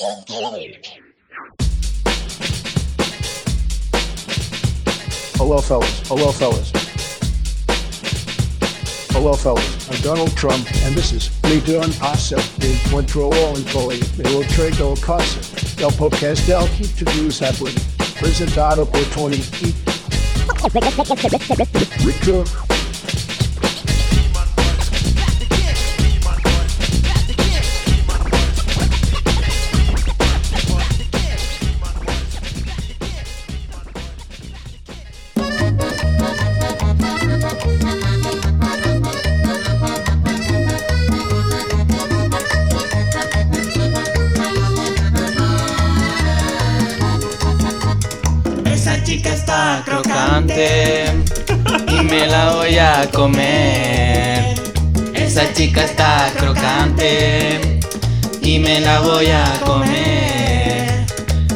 Hello, fellas. Hello, fellas. Hello, fellas. I'm Donald Trump, and this is Me Doing Awesome. They went through all in bullying. They will trade their concert. They'll podcast. They'll keep to do happening. President Presidado por Tony. Richard. Chica está crocante y me la voy a comer.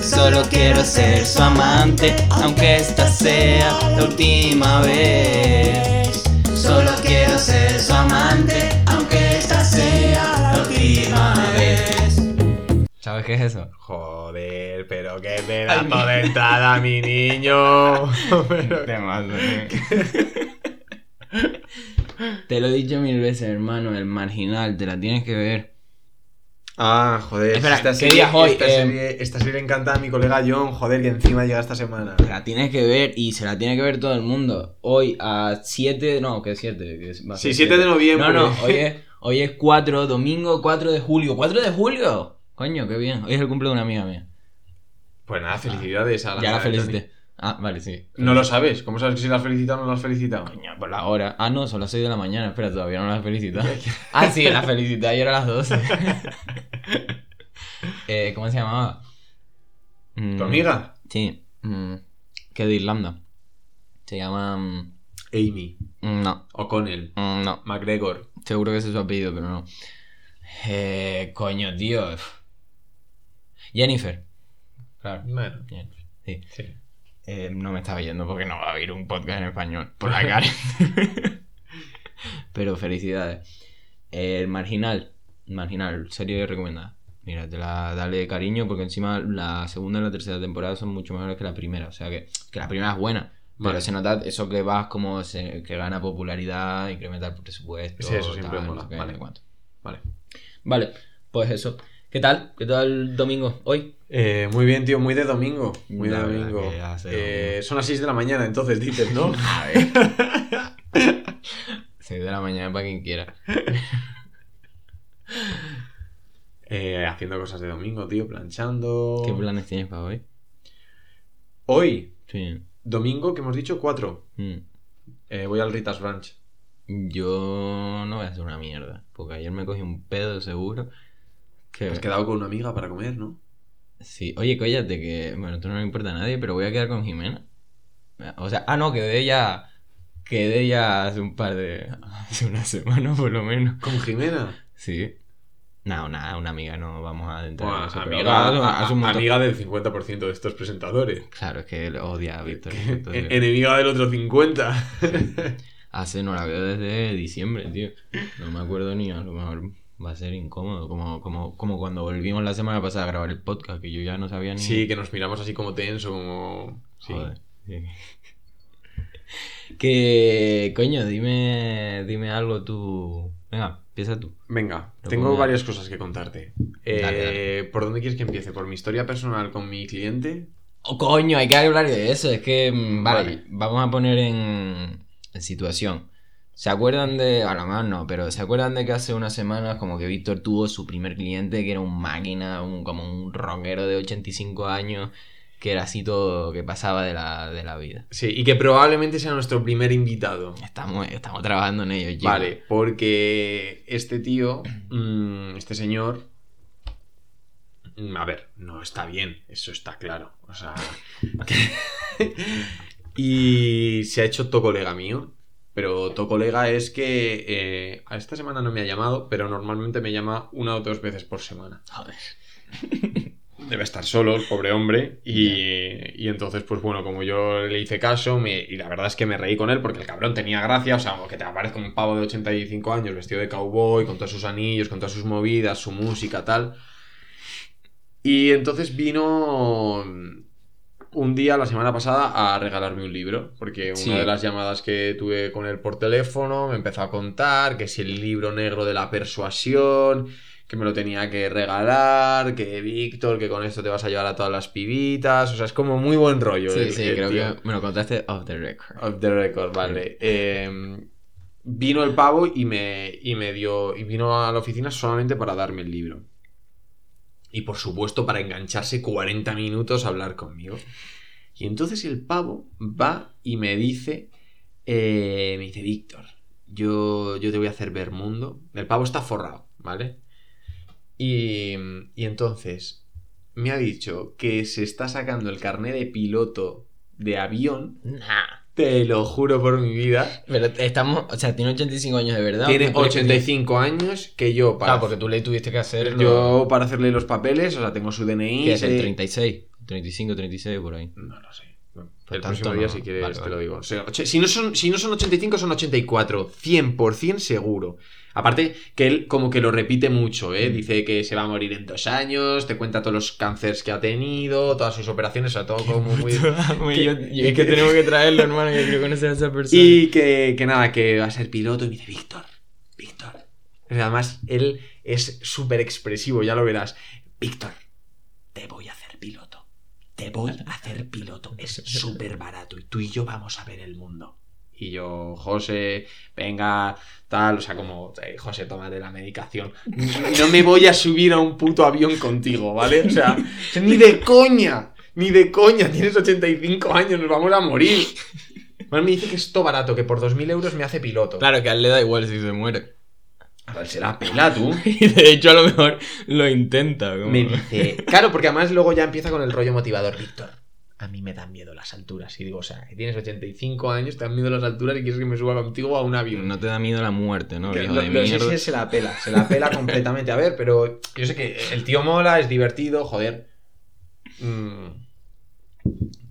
Solo quiero ser su amante, aunque esta sea la última vez. Solo quiero ser su amante, aunque esta sea la última vez. ¿Sabes qué es eso? Joder, pero qué pedazo de entrada, mi niño. Pero- Te lo he dicho mil veces, hermano, el marginal, te la tienes que ver. Ah, joder. Espera, esta ¿qué serie, día hoy? Esta, Eh, serie, esta serie encanta a mi colega John, joder, que encima llega esta semana. Te la tienes que ver y se la tiene que ver todo el mundo. Hoy a 7, no, que 7. Que va a ser Sí, 7 de noviembre. No, no, hoy es, hoy es 4, domingo 4 de julio. ¿4 de julio? Coño, qué bien. Hoy es el cumple de una amiga mía. Pues nada, felicidades a la Ya la felicité. Ah, vale, sí. No lo sabes. ¿Cómo sabes que si la has felicitado o no la has felicitado? Coño, por la hora. Ah, no, son las 6 de la mañana. Espera, todavía no la he felicitado. ah, sí, la felicité ayer a las 12. eh, ¿Cómo se llamaba? Mm, ¿Tu amiga? Sí. mm, que de Irlanda. Se llama... mm, Amy. no, O'Connell. mm, no. McGregor. Seguro que ese es su apellido, pero no. Eh, coño, tío. Jennifer. Claro. Bueno, Jennifer, Sí. sí. Eh, no me estaba yendo porque no va a haber un podcast en español por la cara. pero felicidades. El Marginal. Marginal, serie recomendada. Mira, te la dale cariño porque encima la segunda y la tercera temporada son mucho mejores que la primera. O sea que, que la primera es buena. Pero Vale. se nota eso que vas como se- que gana popularidad, incrementa el presupuesto. Sí, eso siempre tal, mola. no sé qué, Vale. no sé cuánto. Vale. Vale, pues eso. ¿Qué tal? ¿Qué tal el domingo? ¿Hoy? Eh, muy bien, tío, muy de domingo. Muy de La domingo. Eh, domingo. son las 6 de la mañana, entonces dices, ¿no? A ver. 6 de la mañana para quien quiera. Eh, haciendo cosas de domingo, tío, planchando. ¿Qué planes tienes para hoy? Hoy, Sí. domingo, que hemos dicho 4. Mm. voy al Ritas Ranch. Yo no voy a hacer una mierda. Porque ayer me cogí un pedo seguro. Que... Has quedado con una amiga para comer, ¿no? Sí. Oye, cállate que... Bueno, esto no le importa a nadie, pero voy a quedar con Jimena. O sea, ah, no, quedé ya... Quedé ya hace un par de... Hace una semana por lo menos. ¿Con Jimena? Sí. No, nada, una amiga, no vamos a adentrar Bueno, en eso. pero amiga, a- un montón- amiga del 50% de estos presentadores. Claro, es que él odia a Víctor. Entonces- Enemiga del otro 50. Hace, no la veo desde diciembre, tío. No me acuerdo ni, a lo mejor va a ser incómodo. Como, como, como cuando volvimos la semana pasada a grabar el podcast, que yo ya no sabía ni. sí, que nos miramos así como tenso, como... Sí. Joder. sí. que, coño, dime, dime algo tú. Venga, empieza tú. Venga, Lo tengo pongo- varias cosas que contarte. Eh, Dale, ¿Por dónde quieres que empiece? ¿Por mi historia personal con mi cliente? Oh, coño, hay que hablar de eso. Es que, mm, vale, Vale. vamos a poner en, en situación. ¿Se acuerdan de, a lo mejor no, pero ¿se acuerdan de que hace unas semanas como que Víctor tuvo su primer cliente que era un máquina, un, como un rockero de 85 años, que era así todo, que pasaba de la, de la vida? Sí, y que probablemente sea nuestro primer invitado. Estamos, estamos trabajando en ello, chicos. Vale, porque este tío, mm, este señor, mm, a ver, no está bien, eso está claro. O sea, y se ha hecho to colega mío, pero to colega es que eh, a esta semana no me ha llamado, pero normalmente me llama una o dos veces por semana. Joder. Debe estar solo, el pobre hombre. Y, y entonces, pues bueno, como yo le hice caso, me- y la verdad es que me reí con él porque el cabrón tenía gracia. O sea, que te aparezca un pavo de 85 años vestido de cowboy, con todos sus anillos, con todas sus movidas, su música, tal. Y entonces vino un día la semana pasada a regalarme un libro, porque una Sí. de las llamadas que tuve con él por teléfono me empezó a contar que si el libro negro de la persuasión, que me lo tenía que regalar, que Víctor, que con esto te vas a llevar a todas las pibitas, o sea, es como muy buen rollo. Sí, el- sí, el creo tío. que me lo contaste off the record. Off the record, vale. Eh, vino el pavo y me, y me dio. Y vino a la oficina solamente para darme el libro. Y por supuesto, para engancharse 40 minutos a hablar conmigo. Y entonces el pavo va y me dice. eh, me dice, Víctor, yo, yo te voy a hacer ver mundo. El pavo está forrado, ¿vale? Y, y entonces me ha dicho que se está sacando el carnet de piloto de avión. Nah. Te lo juro por mi vida. Pero estamos, o sea, tiene 85 años de verdad. Tiene ¿No crees que 85 años que yo para, Claro, porque tú le tuviste que hacer. yo para hacerle los papeles, o sea, tengo su DNI. ¿Qué es el sé- 36? 35, 36, por ahí. No lo sé. El Pues próximo tanto día, no. si quieres, Vale, te vale. lo digo. O sea, si, no son, si no son 85, son 84. 100% seguro. Aparte, que él como que lo repite mucho, ¿eh? Dice que se va a morir en dos años, te cuenta todos los cánceres que ha tenido, todas sus operaciones, o sea, todo como muy... Muy- yo- yo- es que tenemos que traerlo, hermano, que quiero conocer a esa persona. Y que, que nada, que va a ser piloto y me dice, Víctor, Víctor. Además, él es súper expresivo, ya lo verás. Víctor, te voy a hacer piloto. Te voy a hacer piloto. Es súper barato y tú y yo vamos a ver el mundo. Y yo, José, venga, tal, o sea, como, "Eh, José, tómate la medicación. No me voy a subir a un puto avión contigo, ¿vale? O sea, ni de coña, ni de coña, tienes 85 años, nos vamos a morir. Bueno, me dice que es todo barato, que por 2.000 euros me hace piloto. Claro, que a él le da igual si se muere. A ver, se la pela tú. Y de hecho, a lo mejor lo intenta. como- Me dice. Claro, porque además luego ya empieza con el rollo motivador. Víctor, a mí me dan miedo las alturas. Y digo, o sea, que tienes 85 años, te dan miedo las alturas y quieres que me suba contigo a un avión. No te da miedo la muerte, ¿no? Lo- de sí, mierda. sí, se la pela, se la pela completamente. A ver, pero yo sé que el tío mola, es divertido, joder. Mm.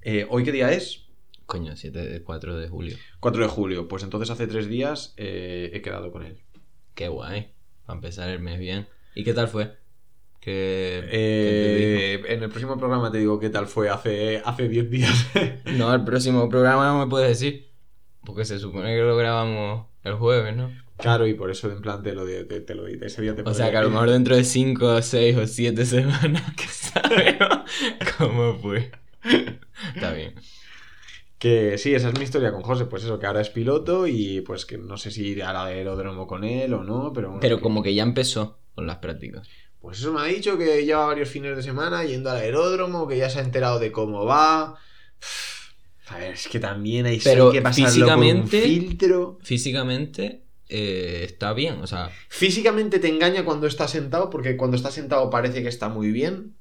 Eh, ¿Hoy qué día es? Coño, 7, 4 de julio. 4 de julio. Pues entonces hace tres días eh, he quedado con él. Qué guay. Para empezar el mes bien. ¿Y qué tal fue? ¿Qué, qué Eh, en el próximo programa te digo qué tal fue hace, hace 10 días. No, el próximo programa no me puedes decir. Porque se supone que lo grabamos el jueves, ¿no? claro, y por eso en plan te lo, di- te, te lo ese día te O sea que a lo mejor dentro de 5, 6 o 7 semanas que sabemos cómo fue. Está bien. Que sí, esa es mi historia con José. Pues eso, que ahora es piloto y pues que no sé si iré al aeródromo con él o no, pero bueno, Pero que- como que ya empezó con las prácticas. Pues eso me ha dicho que lleva varios fines de semana yendo al aeródromo, que ya se ha enterado de cómo va. A ver, es que también hay Pero que pasarlo por un físicamente- filtro. Físicamente eh, está bien, o sea, Físicamente te engaña cuando está sentado, porque cuando está sentado parece que está muy bien.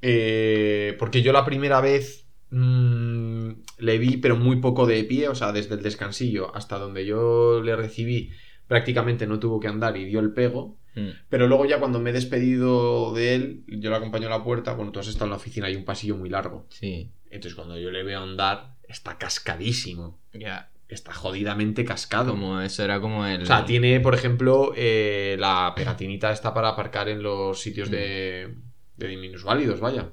Eh, porque yo la primera vez mm, le vi, pero muy poco de pie, o sea, desde el descansillo hasta donde yo le recibí, prácticamente no tuvo que andar y dio el pego. mm, Pero luego ya cuando me he despedido de él, yo lo acompaño a la puerta, bueno, tú has estado en la oficina, hay un pasillo muy largo. sí. Entonces cuando yo le veo andar, está cascadísimo. Ya. Está jodidamente cascado. Como eso era como el. O sea, tiene, por ejemplo, eh, la pegatinita está para aparcar en los sitios de, de minusválidos, vaya.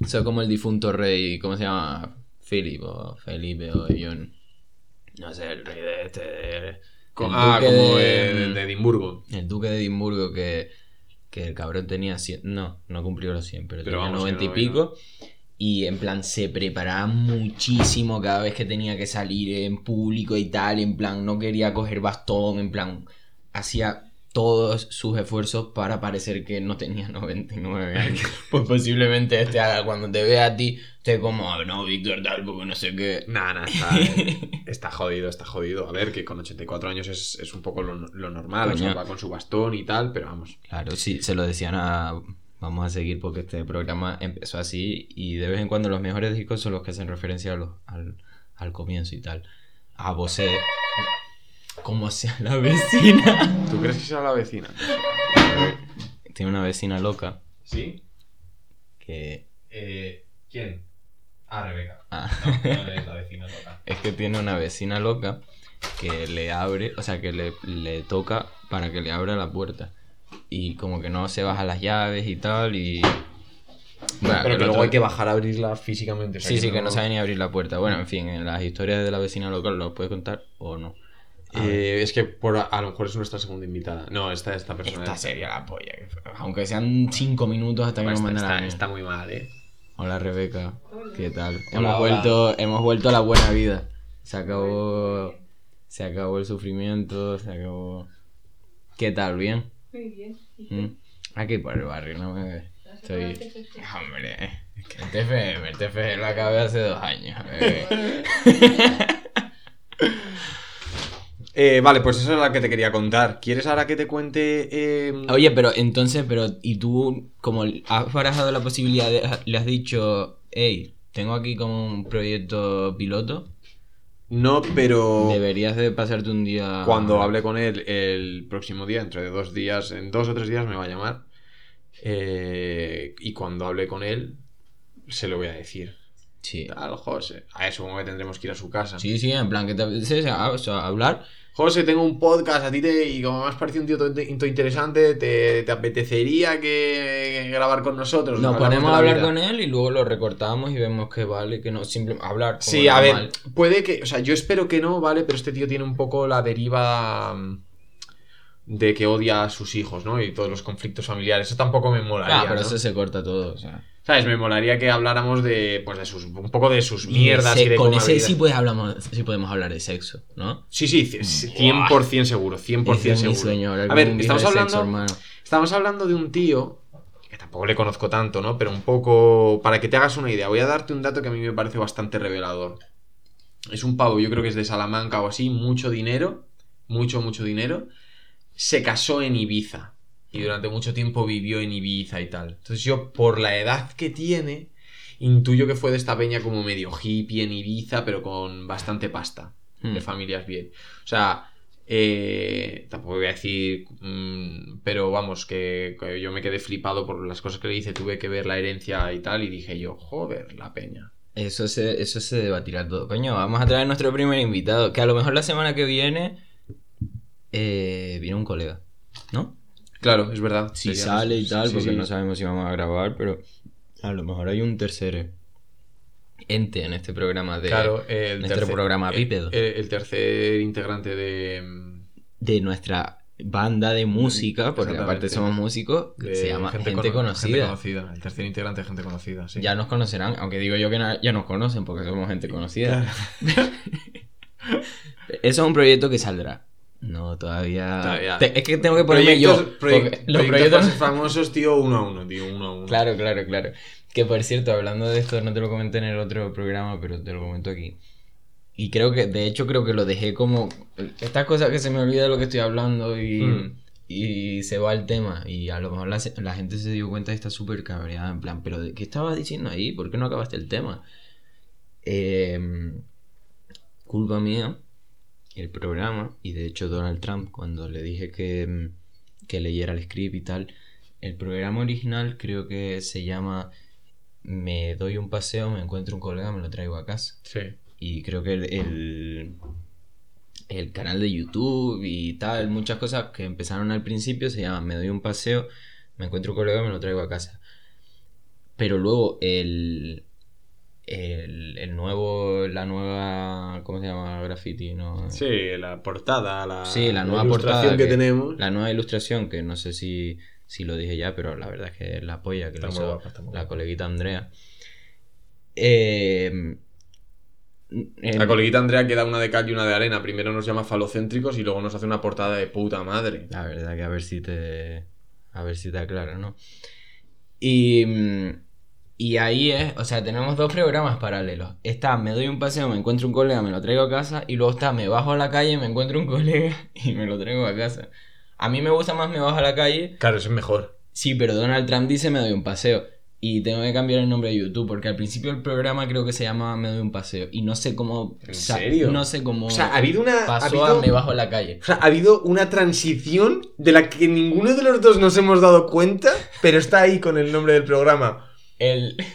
Eso como el difunto rey, ¿cómo se llama? Philip o Felipe o John. No sé, el rey de este. de- ah, como de- de, de Edimburgo. El duque de Edimburgo que, que el cabrón tenía 100, no, no cumplió los 100, pero, Pero tenía vamos, que 90 y pico. Y en plan se preparaba muchísimo cada vez que tenía que salir en público y tal, en plan no quería coger bastón, en plan hacía todos sus esfuerzos para parecer que no tenía 99 años. pues posiblemente este haga cuando te vea a ti, esté como, "Ah, no, Víctor tal, porque no sé qué. Nah, nah, está, está jodido, está jodido. A ver, que con 84 años es, es un poco lo, lo normal. O sea, va con su bastón y tal, pero vamos. Claro, sí, se lo decían a... Vamos a seguir porque este programa empezó así y de vez en cuando los mejores discos son los que hacen referencia a los- al, al comienzo y tal. A Bosé, como sea la vecina. ¿Tú crees que será la vecina? Tiene una vecina loca ¿Sí? que... Eh, ¿Quién? Ah, Rebeca. ah, No, es la vecina loca. es que tiene una vecina loca que le abre, o sea, que le, le toca para que le abra la puerta. y como que no se bajan las llaves y tal y... Bueno, Pero que luego otro- hay que bajar a abrirla físicamente. o sea Sí, sí, que no sabe ni abrir la puerta. Bueno, en fin, en las historias de la vecina local lo puedes contar o no. Eh, es que por, a, a lo mejor es nuestra segunda invitada. No, esta, esta persona. Esta sería la polla. Aunque sean cinco minutos hasta que Está, nos manden está- muy mal, eh. Hola Rebeca, ¿qué tal? Hola, hemos, hola. Vuelto, hemos vuelto a la buena vida. Se acabó, se acabó el sufrimiento, se acabó... ¿Qué tal? ¿Bien? Muy bien. ¿Mm? Aquí por el barrio, no me ves. Estoy... Hombre, es que el TFM, el TFM lo acabé hace dos años. Eh, Vale, pues eso es la que te quería contar. ¿Quieres ahora que te cuente. eh, Oye, pero entonces, pero, ¿y tú, como has barajado la posibilidad, de- le has dicho, hey, tengo aquí como un proyecto piloto? No, pero. Deberías de pasarte un día... Cuando hable con él el próximo día, entre dos días, en dos o tres días me va a llamar. Eh, y cuando hable con él, se lo voy a decir. Sí. Tal, José. A eso como que tendremos que ir a su casa. Sí, sí, en plan, que te apetece o sea, hablar. José, tengo un podcast a ti te, y como me has parecido un tío todo todo interesante, ¿te, te apetecería que grabar con nosotros? Nos ponemos a la hablar con él y luego lo recortamos y vemos que vale, que no, simplemente hablar. como Sí, a ver, puede que, o sea, yo espero que no, ¿vale? Pero este tío tiene un poco la deriva mm, de que odia a sus hijos, ¿no? Y todos los conflictos familiares. Eso tampoco me molaría. Ah, pero ¿no? eso se corta todo, o sea. ¿Sabes? Me molaría que habláramos de, pues, de sus, un poco de sus Y mierdas y de con cómo ese sí, pues, hablamos, sí podemos hablar de sexo, ¿no? Sí, sí, c- c- 100% seguro, 100% Ese es mi seguro. sueño, hablar a con ver, estamos hablando, sexo, estamos hablando de un tío que tampoco le conozco tanto, ¿no? Pero un poco, para que te hagas una idea, voy a darte un dato que a mí me parece bastante revelador. Es un pavo, yo creo que es de Salamanca o así, mucho dinero, mucho, mucho dinero. Se casó en Ibiza y durante mucho tiempo vivió en Ibiza y tal. Entonces yo, por la edad que tiene, intuyo que fue de esta peña como medio hippie en Ibiza, pero con bastante pasta Hmm. de familias bien. O sea, eh, tampoco voy a decir, mm, pero vamos, que, que yo me quedé flipado por las cosas que le hice, tuve que ver la herencia y tal, y dije yo, joder, la peña. Eso se, eso se debatirá todo. Coño, vamos a traer nuestro primer invitado. Que a lo mejor la semana que viene eh, viene un colega, ¿no? Claro, es verdad. Si sale y tal, sí, porque sí. no sabemos si vamos a grabar, pero a lo mejor hay un tercer ente en este programa de, Claro, el nuestro tercer- programa el- bípedo. El, el tercer integrante de. mm, de nuestra banda de música, porque aparte somos músicos, de se llama Gente, cono- Conocida. Gente conocida. El tercer integrante de gente conocida, sí. Ya nos conocerán, aunque digo yo que ya nos conocen porque somos gente conocida. Eso es un proyecto que saldrá. No, todavía. Todavía. Te- es que tengo que ponerme Proyectos, yo. proye- los proyectos famosos, tío, uno a uno, tío, uno a uno. Claro, claro, claro. Que por cierto, hablando de esto, no te lo comenté en el otro programa, pero te lo comento aquí. Y creo que, de hecho, creo que lo dejé como. Estas cosas que se me olvida de lo que estoy hablando y. Mm. Y se va el tema. Y a lo mejor la, la gente se dio cuenta y está súper cabreada. En plan, ¿pero de qué estabas diciendo ahí? ¿Por qué no acabaste el tema? Eh, culpa mía, el programa. Y de hecho, Donald Trump, cuando le dije que, mm, que leyera el script y tal. El programa original creo que se llama Me doy un paseo, me encuentro un colega, me lo traigo a casa. Sí. Y creo que el, el, el canal de YouTube y tal, muchas cosas que empezaron al principio se llaman Me doy un paseo, me encuentro un colega, me lo traigo a casa. Pero luego el, el, el nuevo, la nueva, ¿cómo se llama? Graffiti, ¿no? Sí, la portada, la, Sí, la nueva ilustración portada que, que- tenemos. La nueva ilustración, que no sé si, si lo dije ya, pero la verdad es que es la polla que lo hizo guapa, la coleguita Andrea. Eh, La coleguita Andrea que da una de cal y una de arena. Primero nos llama falocéntricos y luego nos hace una portada de puta madre. La verdad que a ver si te. A ver si te aclara, ¿no? Y. Y ahí es. O sea, tenemos dos programas paralelos. Está, me doy un paseo, me encuentro un colega, me lo traigo a casa. Y luego está, me bajo a la calle, me encuentro un colega y me lo traigo a casa. A mí me gusta más me bajo a la calle. Claro, eso es mejor. Sí, pero Donald Trump dice me doy un paseo. Y tengo que cambiar el nombre de YouTube porque al principio del programa creo que se llama Me doy un paseo. Y no sé cómo. ¿En serio? No sé cómo. O sea, ha habido una. ha pasó habido- a me bajo a la calle. O sea, ha habido una transición de la que ninguno de los dos nos hemos dado cuenta, pero está ahí con el nombre del programa. El.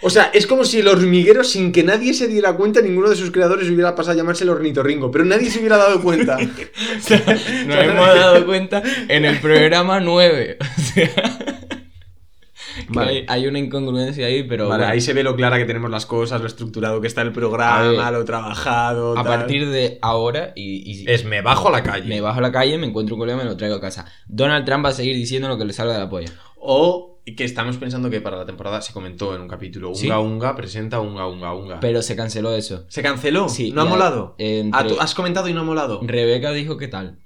O sea, es como si el hormiguero, sin que nadie se diera cuenta, ninguno de sus creadores hubiera pasado a llamarse el ornitorrinco, pero nadie se hubiera dado cuenta. O sea, nos hemos dado cuenta en el programa 9. O sea, Vale. hay, hay una incongruencia ahí, pero Vale, bueno, ahí se ve lo clara que tenemos las cosas, lo estructurado que está el programa, ver, lo trabajado. a tal. partir de ahora y, y- Es me bajo a la calle. me bajo a la calle, me encuentro un colega, me lo traigo a casa. Donald Trump va a seguir diciendo lo que le salga de la polla. O que estamos pensando que para la temporada se comentó en un capítulo. Unga Sí. Unga presenta Unga Unga Unga. Pero se canceló eso. ¿Se canceló? Sí, ¿No ha molado? entre- Ah, has comentado y no ha molado. Rebeca dijo que tal.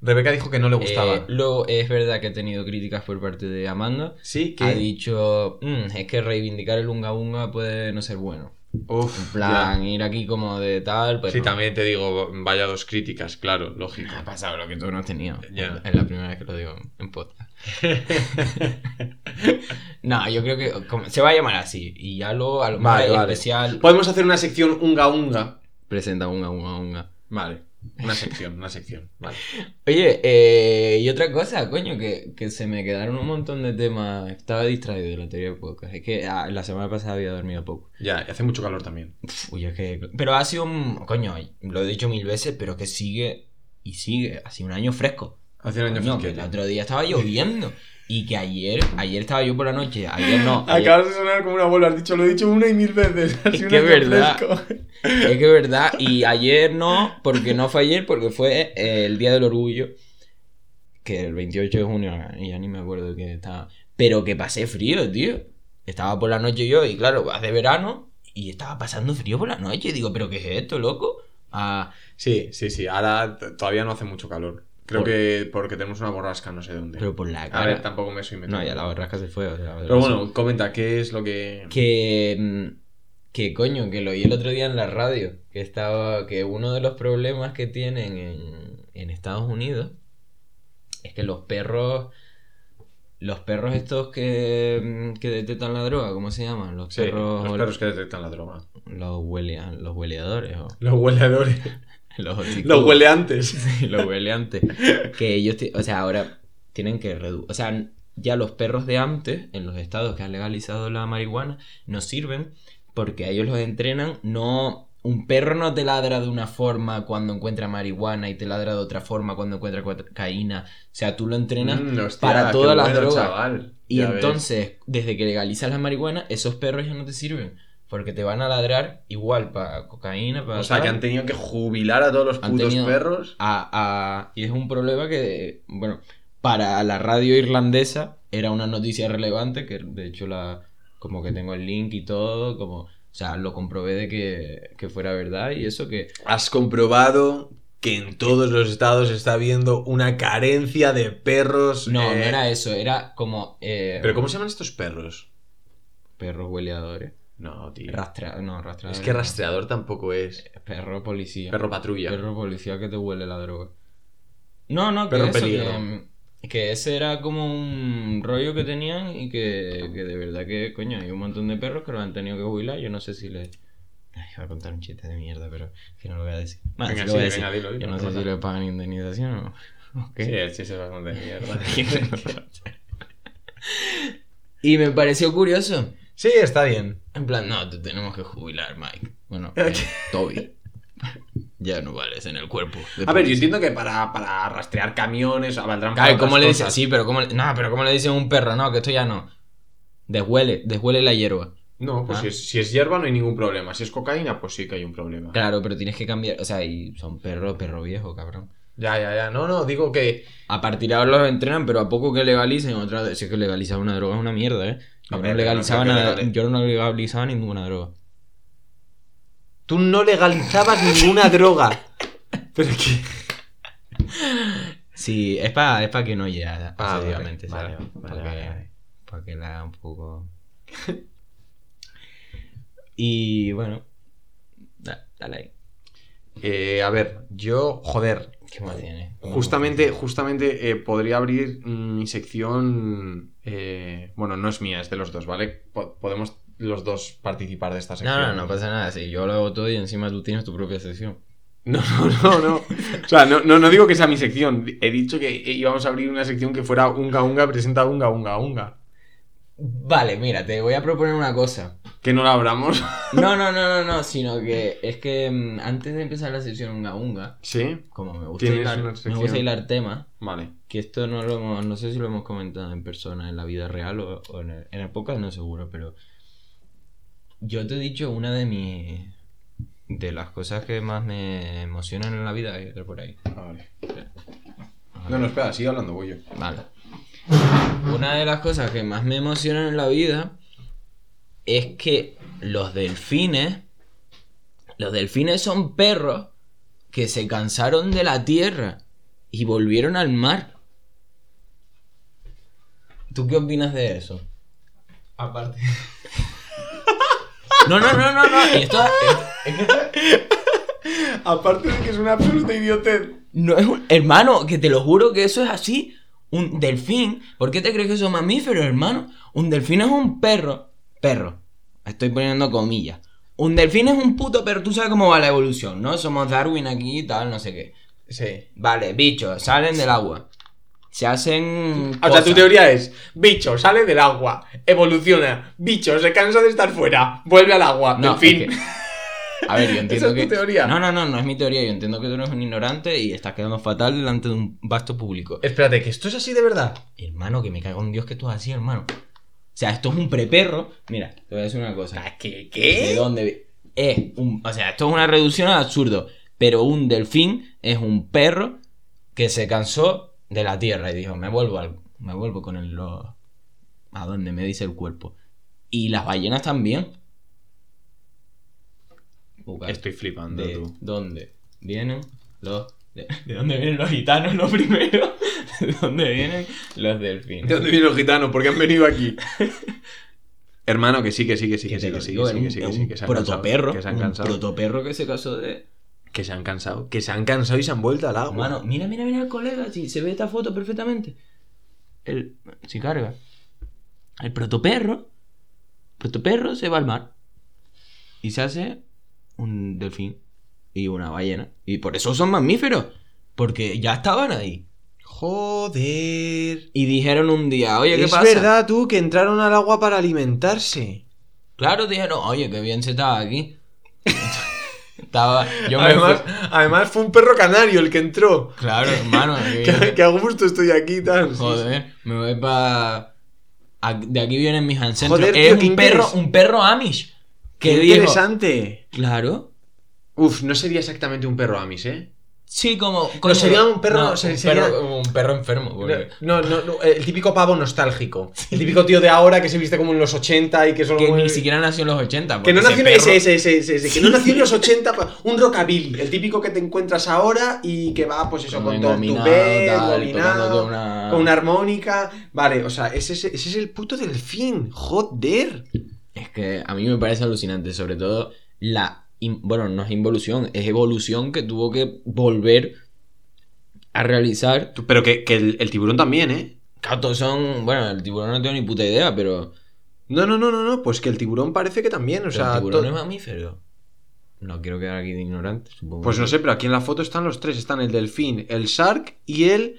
Rebeca dijo que no le gustaba. Eh, luego es verdad que he tenido críticas por parte de Amanda. sí, Ha dicho, "Mm, es que reivindicar el unga unga puede no ser bueno. Uf, En plan, ir aquí como de tal, pues Sí, no. también te digo, vaya dos críticas, claro, lógico. Ha pasado lo que tú no has tenido. Ya. Es la primera vez que lo digo en podcast. No, yo creo que como- se va a llamar así. Y ya luego a lo Vale, vale. especial Podemos hacer una sección Unga Unga. presenta unga unga unga. Vale. Una sección, una sección. Vale. Oye, eh, y otra cosa, coño, que, que se me quedaron un montón de temas. Estaba distraído de la teoría del podcast. Es que ah, la semana pasada había dormido poco. Ya, y hace mucho calor también. Uf, Uy, es que... Pero ha sido un... Coño, lo he dicho mil veces, pero que sigue y sigue. Ha sido un año fresco. Hace un año Coño, que el otro día estaba lloviendo. Y que ayer, ayer estaba yo por la noche, ayer no. ayer- Acabas de sonar como una bola, has dicho, lo he dicho una y mil veces. Ha Es sido que un es verdad. fresco. Es que es verdad. Y ayer no, porque no fue ayer, porque fue eh, el Día del Orgullo. Que el 28 de junio, ya ni me acuerdo que estaba. Pero que pasé frío, tío. Estaba por la noche yo, y claro, hace verano, y estaba pasando frío por la noche. Y digo, ¿pero qué es esto, loco? Ah, Sí, sí, sí. Ahora todavía no hace mucho calor. Creo Por- que porque tenemos una borrasca, no sé dónde. pero por la A cara. ver, tampoco me soy metido. no, ya la borrasca se fue. o sea, Pero bueno, comenta, ¿qué es lo que. Que, mm, que coño, que lo oí el otro día en la radio, que estaba, que uno de los problemas que tienen en, en Estados Unidos es que los perros, los perros estos que, mm, que detectan la droga, ¿cómo se llaman? Los Sí, perros, los perros que detectan la droga. los, huelea- los hueleadores o Los hueleadores. los hocicudos. Los hueleantes. Sí, los hueleantes. que ellos, o sea, ahora tienen que reducir. O sea, ya los perros de antes, en los estados que han legalizado la marihuana, no sirven porque a ellos los entrenan. No. Un perro no te ladra de una forma cuando encuentra marihuana y te ladra de otra forma cuando encuentra cocaína. O sea, tú lo entrenas Mm, hostia, para todas las bueno, drogas. chaval. Y ves. entonces, desde que legalizas la marihuana, esos perros ya no te sirven. Porque te van a ladrar igual para cocaína, para. O sea, que han tenido que jubilar a todos los Han putos perros. a, a- y es un problema que, bueno, para la radio irlandesa era una noticia relevante, que de hecho la como que tengo el link y todo, como, o sea, lo comprobé de que, que fuera verdad y eso que... Has comprobado que en todos los estados está habiendo una carencia de perros. No, no eh, era eso, era como... eh, ¿Pero cómo se llaman estos perros? Perros hueleadores. No, tío. Rastra, no, rastreadores. es que no. rastreador tampoco es. Perro policía. Perro patrulla. Perro policía que te huele la droga. No, no, que Perro eso, que, que ese era como un rollo que tenían y que, que de verdad que, coño, hay un montón de perros que lo han tenido que jubilar. Yo no sé si les... Ay, voy a contar un chiste de mierda, pero que no lo voy a decir. Venga, sí lo sí, voy a decir. venga, dilo, dilo, Yo no sé si le pagan indemnización o... qué. Sí, el chiste es bastante mierda. y me pareció curioso. Sí, está bien. En plan, no, te tenemos que jubilar, Mike. Bueno, eh, Toby. ya no vales en el cuerpo. A ver, yo entiendo que para, para rastrear camiones o valdrán Claro, ¿cómo le dicen? cosas. Sí, pero ¿cómo le... No, pero ¿cómo le dicen a un perro? No, que esto ya no. Deshuele, deshuele la hierba. No, pues Ah. si, es, si es hierba no hay ningún problema. Si es cocaína, pues sí que hay un problema. Claro, pero tienes que cambiar. O sea, y son perro, perro viejo, cabrón. Ya, ya, ya. No, no, digo que. A partir de ahora los entrenan, pero a poco que legalicen otra vez. Si es que legalizar una droga es una mierda, ¿eh? Yo no legalizaba no nada. Yo no legalizaba ninguna droga. Tú no legalizabas ninguna droga. Pero que. Sí, es para es pa que no llegue a Ah, vale, para, que, para que la haga un poco. y bueno. Da- dale ahí. Eh, a ver, yo, joder, ¿Qué más tiene? Justamente, justamente eh, podría abrir mi sección. eh, bueno, no es mía, es de los dos, ¿vale? Po- podemos los dos participar de esta sección. No, no, no pasa nada. Sí, yo lo hago todo y encima tú tienes tu propia sección. No, no, no, no. O sea, no, no, no digo que sea mi sección. He dicho que íbamos a abrir una sección que fuera Unga Unga presenta Unga Unga Unga. Vale, mira, te voy a proponer una cosa. Que no la abramos. No, no, no, no, no, sino que es que mm, antes de empezar la sesión unga unga, ¿Sí? como me gusta, hilar, me gusta hilar temas, Vale. que esto no lo hemos, no sé si lo hemos comentado en persona, en la vida real o, o en, el, en el podcast, no seguro, pero yo te he dicho una de mis, de las cosas que más me emocionan en la vida, hay otra por ahí. Vale. No, no, espera, sigue hablando, voy yo. Vale. Una de las cosas que más me emocionan en la vida es que los delfines, los delfines son perros que se cansaron de la tierra y volvieron al mar. ¿Tú qué opinas de eso? Aparte. No, no, no, no, no. y esto es- es que esto- Aparte de que es una absoluta idiotez. no es un hermano, que te lo juro que eso es así. Un delfín, ¿por qué te crees que son mamíferos, hermano? Un delfín es un perro, perro. Estoy poniendo comillas. Un delfín es un puto perro, tú sabes cómo va la evolución, ¿no? Somos Darwin aquí y tal, no sé qué. Sí. Vale, bichos, salen del agua. Se hacen. O sea, cosas. tu teoría es, bicho, sale del agua, evoluciona, bicho, se cansa de estar fuera, vuelve al agua, No, en fin. es que- A ver, yo entiendo Esa es que. tu teoría. No, no, no, no es mi teoría. Yo entiendo que tú eres un ignorante y estás quedando fatal delante de un vasto público. Espérate, que esto es así de verdad. Hermano, que me cago en Dios que tú es así, hermano. O sea, esto es un preperro. Mira, te voy a decir una cosa. ¿Qué? ¿De dónde? Es un. O sea, esto es una reducción al absurdo. Pero un delfín es un perro que se cansó de la tierra y dijo, me vuelvo al. Me vuelvo con el. lo- a donde me dice el cuerpo. Y las ballenas también. Estoy flipando, ¿De tú. dónde vienen los... De, de dónde vienen los gitanos lo primero? ¿De dónde vienen los delfines? ¿De dónde vienen los gitanos? ¿Por qué han venido aquí? Hermano, que sí, que sí, que sí, Que sí, que sí, que sí, que sí, que se han protoperro. Que se han cansado. protoperro que se casó de... Que se han cansado. Que se han cansado y se han vuelto al agua. Hermano, mira, mira, mira el colega, si se ve esta foto perfectamente. El... Si carga. El protoperro. Protoperro se va al mar. Y se hace un delfín y una ballena. Y por eso son mamíferos. Porque ya estaban ahí. Joder. Y dijeron un día, oye, ¿qué es pasa? verdad, tú, que entraron al agua para alimentarse. Claro, dijeron, oye, qué bien se estaba aquí. estaba. Yo me Además, fui- además fue un perro canario el que entró. Claro, hermano. que- a gusto estoy aquí, tal. Joder, me voy para. De aquí vienen mis ancestros. Joder, tío, es qué un perro, un perro Amish. Qué Que dijo. interesante. Claro. Uf, no sería exactamente un perro Amis, ¿eh? Sí, como. No, sería un perro- no, se- un, sería- un perro enfermo. porque- No, no, no, el típico pavo nostálgico. El típico tío de ahora que se viste como en los 80 y que solo Que ni siquiera nació en los 80. Que no nació en ese perro- ese, ese, ese, ese, que no nació en los 80, pa- un rockabilly, el típico que te encuentras ahora y que va, pues eso, con todo tocándote una- con una armónica. Vale, o sea, ese, es- ese es el puto delfín, joder. Es que a mí me parece alucinante, sobre todo la. in- Bueno, no es involución, es evolución que tuvo que volver a realizar. Pero que, que el, el tiburón también, ¿eh? Todos son. Bueno, el tiburón no tengo ni puta idea, pero. No, no, no, no, no, pues que el tiburón parece que también, o pero sea... el tiburón to- es mamífero. No quiero quedar aquí de ignorante, supongo. Pues no sé, pero aquí en la foto están los tres, están el delfín, el shark y el...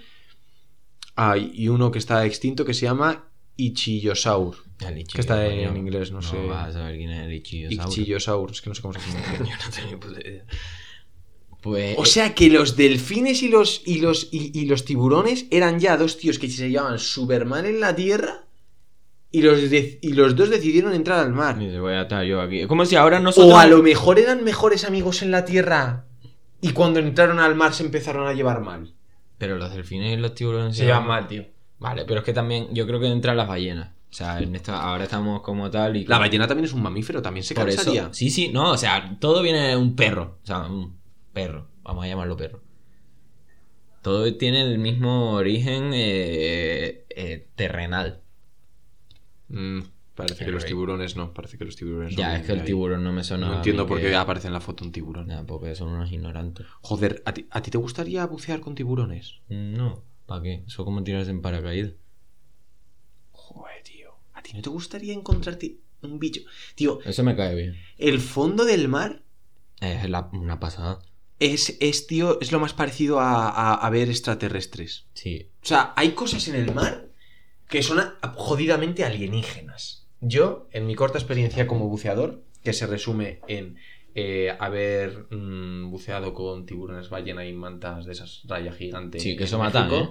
Ah, y uno que está extinto que se llama Ichillosaur. Que está en inglés, no sé. vas a saber quién es el. Ichillosaur, es que no sé cómo se pronuncia. Yo no tengo ni puta idea. Pues. O sea que los delfines y los, y los, y, y los tiburones eran ya dos tíos que se llamaban Superman en la tierra y los, de- y los dos decidieron entrar al mar. Se voy a estar yo aquí. Es como si ahora nosotros. O a lo mejor eran mejores amigos en la tierra y cuando entraron al mar se empezaron a llevar mal. Pero los delfines y los tiburones Se llevan mal, tío. Vale, pero es que también yo creo que entran las ballenas. O sea, en esta, ahora estamos como tal y... La ballena también es un mamífero, también se cansaría. eso, sí, sí, no, o sea, todo viene de un perro. O sea, un perro, vamos a llamarlo perro. Todo tiene el mismo origen eh, eh, terrenal. Mm, parece que los tiburones no, parece que los tiburones Ya, no es que el ahí. tiburón no me suena. No entiendo por qué aparece en la foto un tiburón. Nah, porque son unos ignorantes. Joder, ¿a ti, a ti te gustaría bucear con tiburones? No, ¿para qué? Eso como tirarse en paracaídas. Joder, tío. ¿A ti no te gustaría encontrarte un bicho? Tío, Eso me cae bien. el fondo del mar Es la- una pasada. es, es, tío, es lo más parecido a, a- a ver extraterrestres. Sí. O sea, hay cosas en el mar que son jodidamente alienígenas. Yo, en mi corta experiencia como buceador, que se resume en eh, haber mm, buceado con tiburones ballena y mantas de esas rayas gigantes. Sí, que eso mata, ¿eh?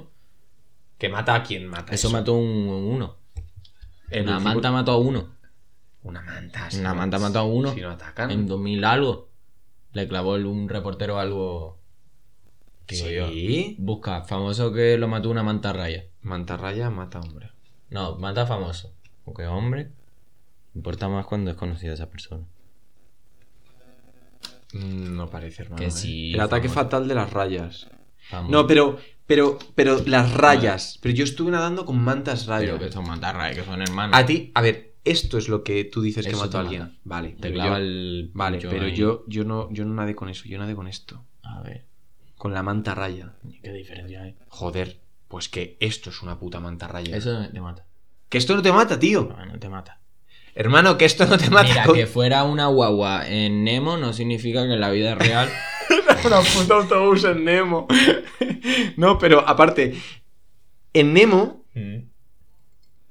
Que mata a quien mata. Eso mató un uno. En Una un manta mató a uno. Una manta. Una no- manta mató a uno. Si no atacan. En 2000 algo. Le clavó el- un reportero algo. Digo yo. Sí. Busca, famoso que lo mató una manta raya. Mantarraya mata hombre. No, manta famoso. Porque hombre. Importa más cuando es conocida esa persona. Mm, No parece, hermano. Que ¿eh? sí, El ataque fatal de las rayas. Famoso. No, pero, pero, pero las rayas. Pero yo estuve nadando con mantas rayas. Pero que son mantas rayas, que son hermanos. A ti, a ver, esto es lo que tú dices que mató a alguien. mata. Vale, Te pero clava yo- el. Vale, pero ahí. yo, yo no, yo no nadé con eso, yo nadé con esto. A ver, Con la manta raya. ¿qué diferencia hay? Joder, pues que esto es una puta manta raya. Eso te mata. Que esto no te mata, tío. No, no te mata. Hermano, que esto no te mata. Mira, con- que fuera una guagua en Nemo no significa que en la vida real. una puta autobús en Nemo. no, pero aparte, en Nemo,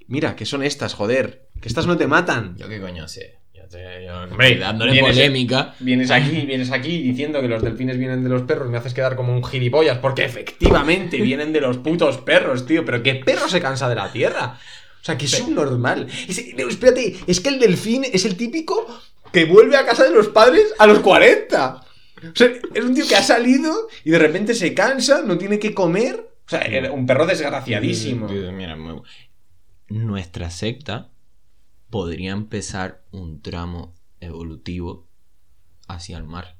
mira, que son estas, joder. Que estas no te matan. Yo qué coño sé. Yo te, yo Hombre, dándole vienes- polémica. Vienes aquí, vienes aquí diciendo que los delfines vienen de los perros, me haces quedar como un gilipollas, porque efectivamente vienen de los putos perros, tío. Pero ¿qué perro se cansa de la tierra? O sea, que es un normal. Es- no, espérate, es que el delfín es el típico que vuelve a casa de los padres a los 40. O sea, es un tío que ha salido y de repente se cansa, no tiene que comer. O sea, era un perro desgraciadísimo. Mira, muy- Nuestra secta podría empezar un tramo evolutivo hacia el mar.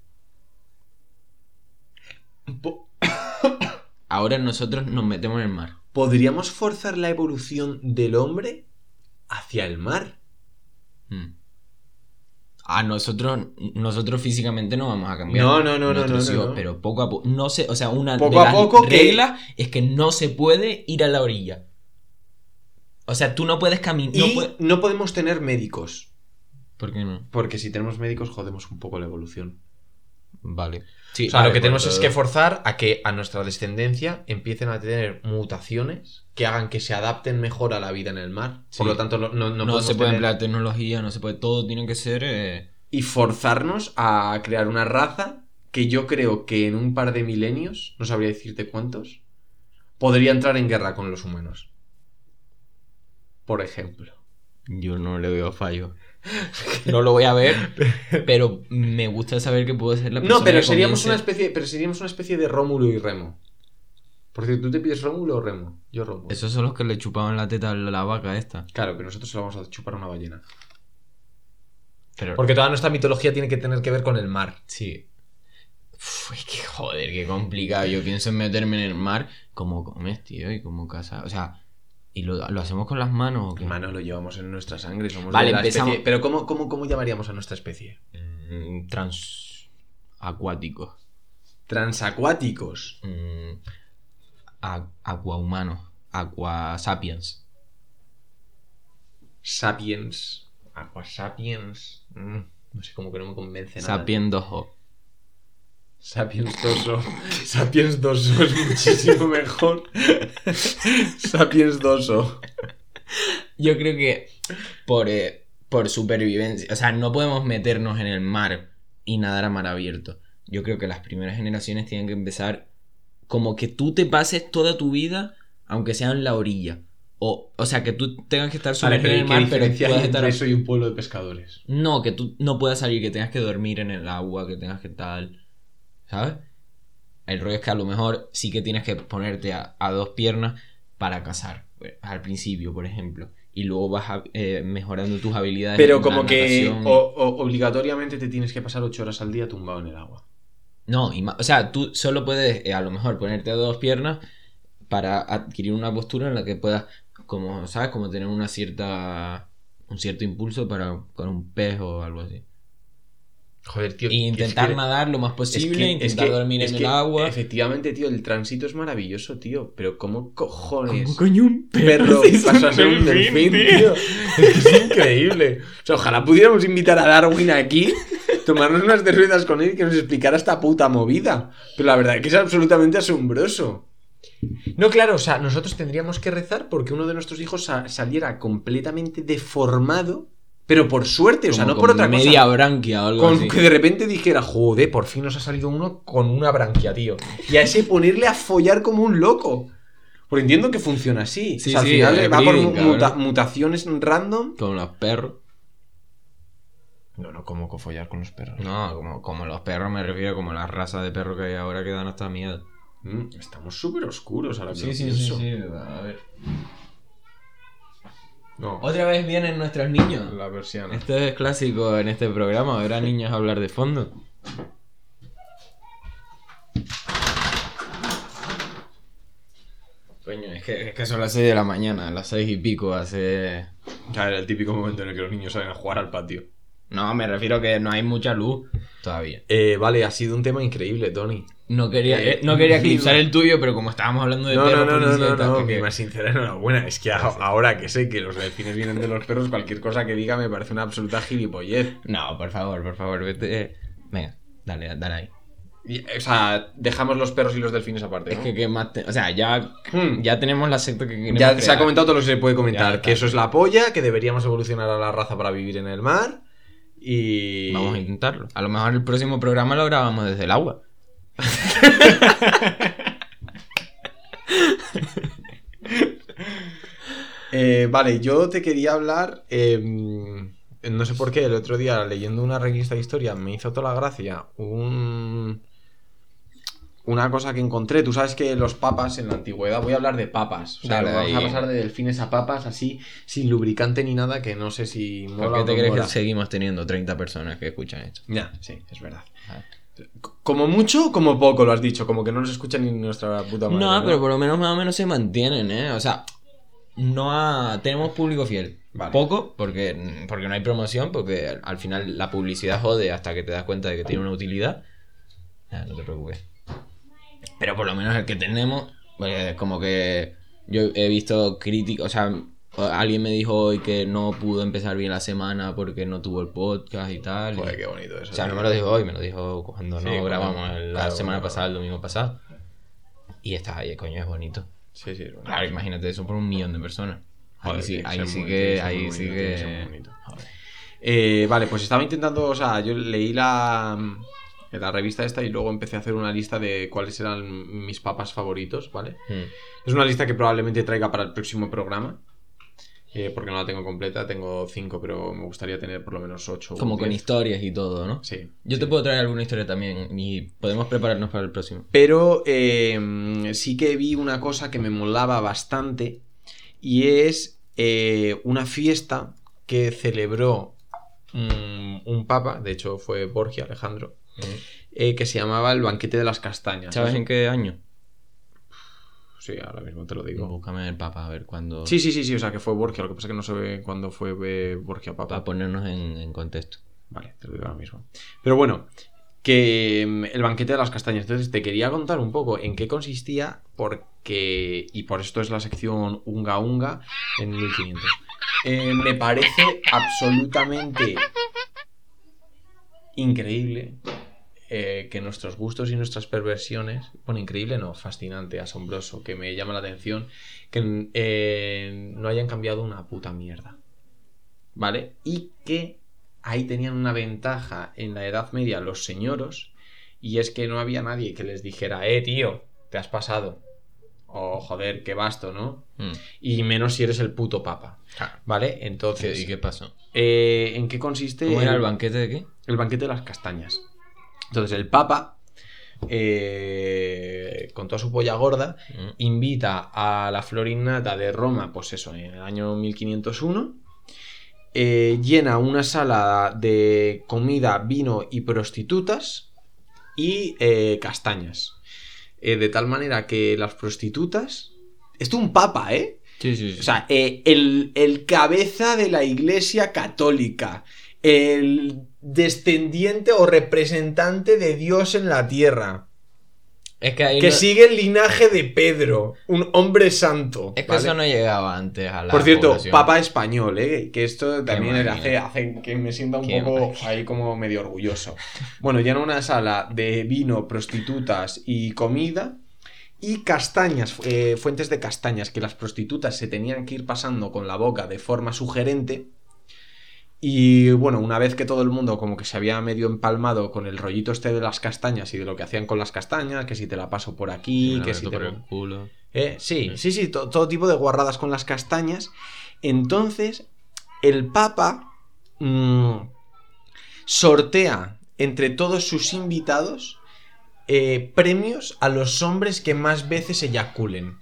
Po- Ahora nosotros nos metemos en el mar. ¿Podríamos forzar la evolución del hombre hacia el mar? Mm. A nosotros, nosotros físicamente no vamos a cambiar. No, no, no, no, no, hijos, no. Pero poco a poco. No sé, o sea, una Poco de a las que- reglas es que no se puede ir a la orilla. O sea, tú no puedes caminar. Y No no, podemos tener médicos. ¿Por qué no? Porque si tenemos médicos jodemos un poco la evolución. Vale. Sí, O sea, lo que tenemos pues, es que forzar a que a nuestra descendencia empiecen a tener mutaciones que hagan que se adapten mejor a la vida en el mar. Sí. Por lo tanto, no, no, No, se puede tener- emplear tecnología, no se puede. Todo tiene que ser. eh, Y forzarnos a crear una raza que yo creo que en un par de milenios, no sabría decirte cuántos, podría entrar en guerra con los humanos. Por ejemplo. Yo no le veo fallo. No lo voy a ver, pero me gusta saber que puede ser la persona No, pero que seríamos comience- una especie, pero seríamos una especie de Rómulo y Remo. Por cierto, ¿tú te pides Rómulo o Remo? Yo Rómulo. Esos son los que le chupaban la teta a la vaca esta. Claro, que nosotros se la vamos a chupar a una ballena. Pero... Porque toda nuestra mitología tiene que tener que ver con el mar. Sí. Uf, que joder, qué complicado. Yo pienso en meterme en el mar. ¿Cómo comes, tío? Y cómo casa. O sea, ¿y lo, lo hacemos con las manos o qué? Hermano, lo llevamos en nuestra sangre, somos Vale, de la empezamos- especie- Pero ¿cómo, cómo, ¿cómo llamaríamos a nuestra especie? Mm, Trans. Acuáticos. Transacuáticos. Mm, Aquahumanos. Aqua sapiens. Sapiens. Aqua sapiens. Mm, no sé, como que no me convence nada. Sapien dojo. Sapiens doso. Sapiens doso es muchísimo mejor. Sapiens doso. Yo creo que por, eh, por supervivencia, o sea, no podemos meternos en el mar y nadar a mar abierto. Yo creo que las primeras generaciones tienen que empezar como que tú te pases toda tu vida, aunque sea en la orilla. O, o sea, que tú tengas que estar sumergido en ¿y el mar, pero puedas estar... eso y un pueblo de pescadores? No, que tú no puedas salir, que tengas que dormir en el agua, que tengas que tal... ¿Sabes? El rollo es que a lo mejor sí que tienes que ponerte a, a dos piernas para cazar. eh, Al principio, por ejemplo. Y luego vas a- eh, mejorando tus habilidades. Pero como que natación. o- o- obligatoriamente te tienes que pasar ocho horas al día tumbado en el agua. No, y o sea, tú solo puedes eh, a lo mejor ponerte a dos piernas para adquirir una postura en la que puedas, como, ¿sabes? Como tener una cierta... Un cierto impulso para con un pez o algo así. Joder, tío. Y que es intentar que- nadar lo más es posible, que- intentar es que- dormir en el agua. Efectivamente, tío, el tránsito es maravilloso, tío. Pero ¿cómo cojones? ¿Cómo coño un perro pasa a ser un delfín, tío. Es increíble. O sea, ojalá pudiéramos invitar a Darwin aquí, tomarnos unas cervezas con él y que nos explicara esta puta movida. Pero la verdad es que es absolutamente asombroso. No, claro, o sea, nosotros tendríamos que rezar porque uno de nuestros hijos sa- saliera completamente deformado, pero por suerte, o sea, Como no por con otra media cosa. branquia o algo Con así. que de repente dijera, joder, por fin nos ha salido uno con una branquia, tío. Y a ese ponerle a follar como un loco. Porque entiendo que funciona así. Sí, o sea, al sí, final va por muta- mutaciones random. Como los perros. No, no, como follar con los perros. No, como, como los perros me refiero como las razas de perros que hay ahora que dan hasta miedo. Mm, estamos súper oscuros ahora que lo sí, pienso. A ver. No, Otra vez vienen nuestros niños. la persiana. Esto es clásico en este programa, ver a niños hablar de fondo. Coño, es que, es que son las 6 de la mañana, las 6 y pico hace... Ya era el típico momento en el que los niños salen a jugar al patio. No, me refiero que no hay mucha luz todavía. Eh, vale, ha sido un tema increíble, Tony. No quería, Eh, eh, no quería mi- eclipsar el tuyo, pero como estábamos hablando de No, no, perros, no, no, no, tal, no, que- más sincera enhorabuena. Es que a- ahora que sé que los delfines vienen de los perros, cualquier cosa que diga me parece una absoluta gilipollez. No, por favor, por favor, vete. Venga, dale, dale ahí. Y, o sea, dejamos los perros y los delfines aparte. Es ¿no? que, ¿qué más te- O sea, ya, Hmm. ya tenemos la secta que queremos Ya se ha crear. comentado todo lo que se puede comentar. que eso es la polla, que deberíamos evolucionar a la raza para vivir en el mar. Y. Vamos a intentarlo. A lo mejor el próximo programa lo grabamos desde el agua. Eh, vale, yo te quería hablar. eh, no sé por qué, el otro día leyendo una revista de historia me hizo toda la gracia un. Una cosa que encontré. Tú sabes que los papas en la antigüedad. Voy a hablar de papas. O sea, Dale, vamos a pasar de delfines a papas así, sin lubricante ni nada, que no sé si. ¿Por qué o te no crees mola. que seguimos teniendo 30 personas que escuchan esto? Ya, sí, es verdad. Ah. Como mucho, como poco, lo has dicho. Como que no nos escucha ni nuestra puta madre. No, pero por lo menos más o menos se mantienen, ¿eh? O sea, no ha- tenemos público fiel. Vale. Poco, porque, porque no hay promoción, porque al final la publicidad jode hasta que te das cuenta de que tiene una utilidad. No te preocupes. Pero por lo menos el que tenemos, pues como que yo he visto críticas, o sea, alguien me dijo hoy que no pudo empezar bien la semana porque no tuvo el podcast y tal. y- Joder, qué bonito eso. o sea, no me lo dijo hoy, me lo dijo cuando Sí, no grabamos la claro, semana pasada, el domingo pasado. Y estás ahí, coño, es bonito. Sí, sí, es bonito. Claro, imagínate eso por un millón de personas. Ahí sí, ahí sí que, ahí sí que. Eh, vale, pues estaba intentando, o sea, yo leí la, la revista esta y luego empecé a hacer una lista de cuáles eran mis papas favoritos, ¿vale? Mm. Es una lista que probablemente traiga para el próximo programa. eh, porque no la tengo completa, tengo cinco, pero me gustaría tener por lo menos ocho. Como con historias y todo, ¿no? Sí. Yo te puedo traer alguna historia también y podemos prepararnos para el próximo. Pero eh, sí que vi una cosa que me molaba bastante y es eh, una fiesta que celebró un papa, de hecho fue Borgia Alejandro, eh, que se llamaba el banquete de las castañas. ¿Sabes en qué año? Sí, ahora mismo te lo digo. Búscame el papa a ver cuándo. Sí, sí, sí, sí, o sea que fue Borgia, lo que pasa es que no sé cuándo fue eh, Borgia papa. Para ponernos en, en contexto. Vale, te lo digo ahora mismo. Pero bueno, que mm, el banquete de las castañas. Entonces te quería contar un poco en qué consistía, porque. Y por esto es la sección Unga Unga en 1500. Eh, me parece absolutamente increíble eh, que nuestros gustos y nuestras perversiones. Bueno, increíble, no, fascinante, asombroso, que me llama la atención que eh, no hayan cambiado una puta mierda. ¿Vale? Y que ahí tenían una ventaja en la Edad Media los señoros, y es que no había nadie que les dijera, eh, tío, te has pasado. O joder, qué basto, ¿no? Mm. Y menos si eres el puto papa. ¿Vale? ¿Qué- Entonces, ¿Y qué pasó? eh, ¿en qué consiste ¿Cómo era el- el banquete de qué? el banquete de las castañas. Entonces, el Papa, eh, con toda su polla gorda, Mm. invita a la Florinata de Roma, pues eso, en el año 1501. eh, llena una sala de comida, vino y prostitutas y eh, castañas. Eh, de tal manera que las prostitutas. Esto un papa, ¿eh? Sí, sí, sí. O sea, el, el cabeza de la iglesia católica, el descendiente o representante de Dios en la tierra, es que ahí que no- sigue el linaje de Pedro, un hombre santo. Es que ¿vale? eso no llegaba antes a la Por cierto, población. papa español, ¿eh? que esto también hace, hace que me sienta un Qué poco ahí como medio orgulloso. Bueno, llena una sala de vino, prostitutas y comida y castañas, eh, fuentes de castañas, que las prostitutas se tenían que ir pasando con la boca de forma sugerente. Y bueno, una vez que todo el mundo como que se había medio empalmado con el rollito este de las castañas y de lo que hacían con las castañas, que si te la paso por aquí, que si te... por el culo. Eh, sí, sí, sí, to- todo tipo de guarradas con las castañas. Entonces, el Papa mm, sortea entre todos sus invitados eh, premios a los hombres que más veces eyaculen.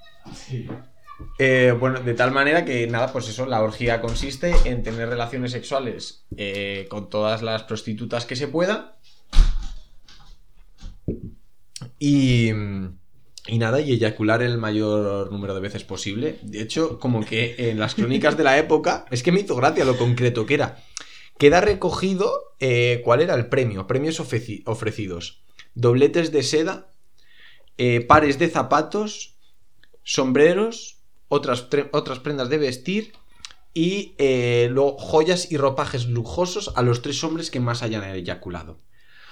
Eh, bueno, de tal manera que nada, pues eso, la orgía consiste en tener relaciones sexuales eh, con todas las prostitutas que se pueda. Y, y nada, y eyacular el mayor número de veces posible. De hecho, como que en las crónicas de la época, es que me hizo gracia lo concreto que era. Queda recogido eh, cuál era el premio, premios ofreci- ofrecidos. Dobletes de seda, pares de zapatos, sombreros, otras, otras prendas de vestir y eh, luego joyas y ropajes lujosos a los tres hombres que más hayan eyaculado.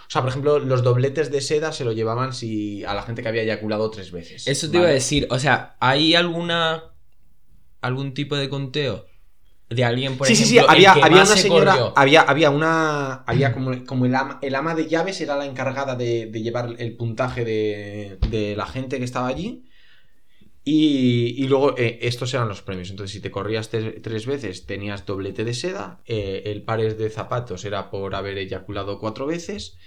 O sea, por ejemplo, los dobletes de seda se lo llevaban si a la gente que había eyaculado tres veces. Eso te iba a decir, o sea, ¿hay alguna. algún tipo de conteo de alguien, por sí, sí, sí, ejemplo, el había, había una se señora, corrió? había, había una, había como, como el, ama, el ama de llaves era la encargada de, de llevar el puntaje de, de la gente que estaba allí. Y, y luego eh, estos eran los premios. Entonces, si te corrías te- tres veces, tenías doblete de seda. eh, el pares de zapatos era por haber eyaculado cuatro veces.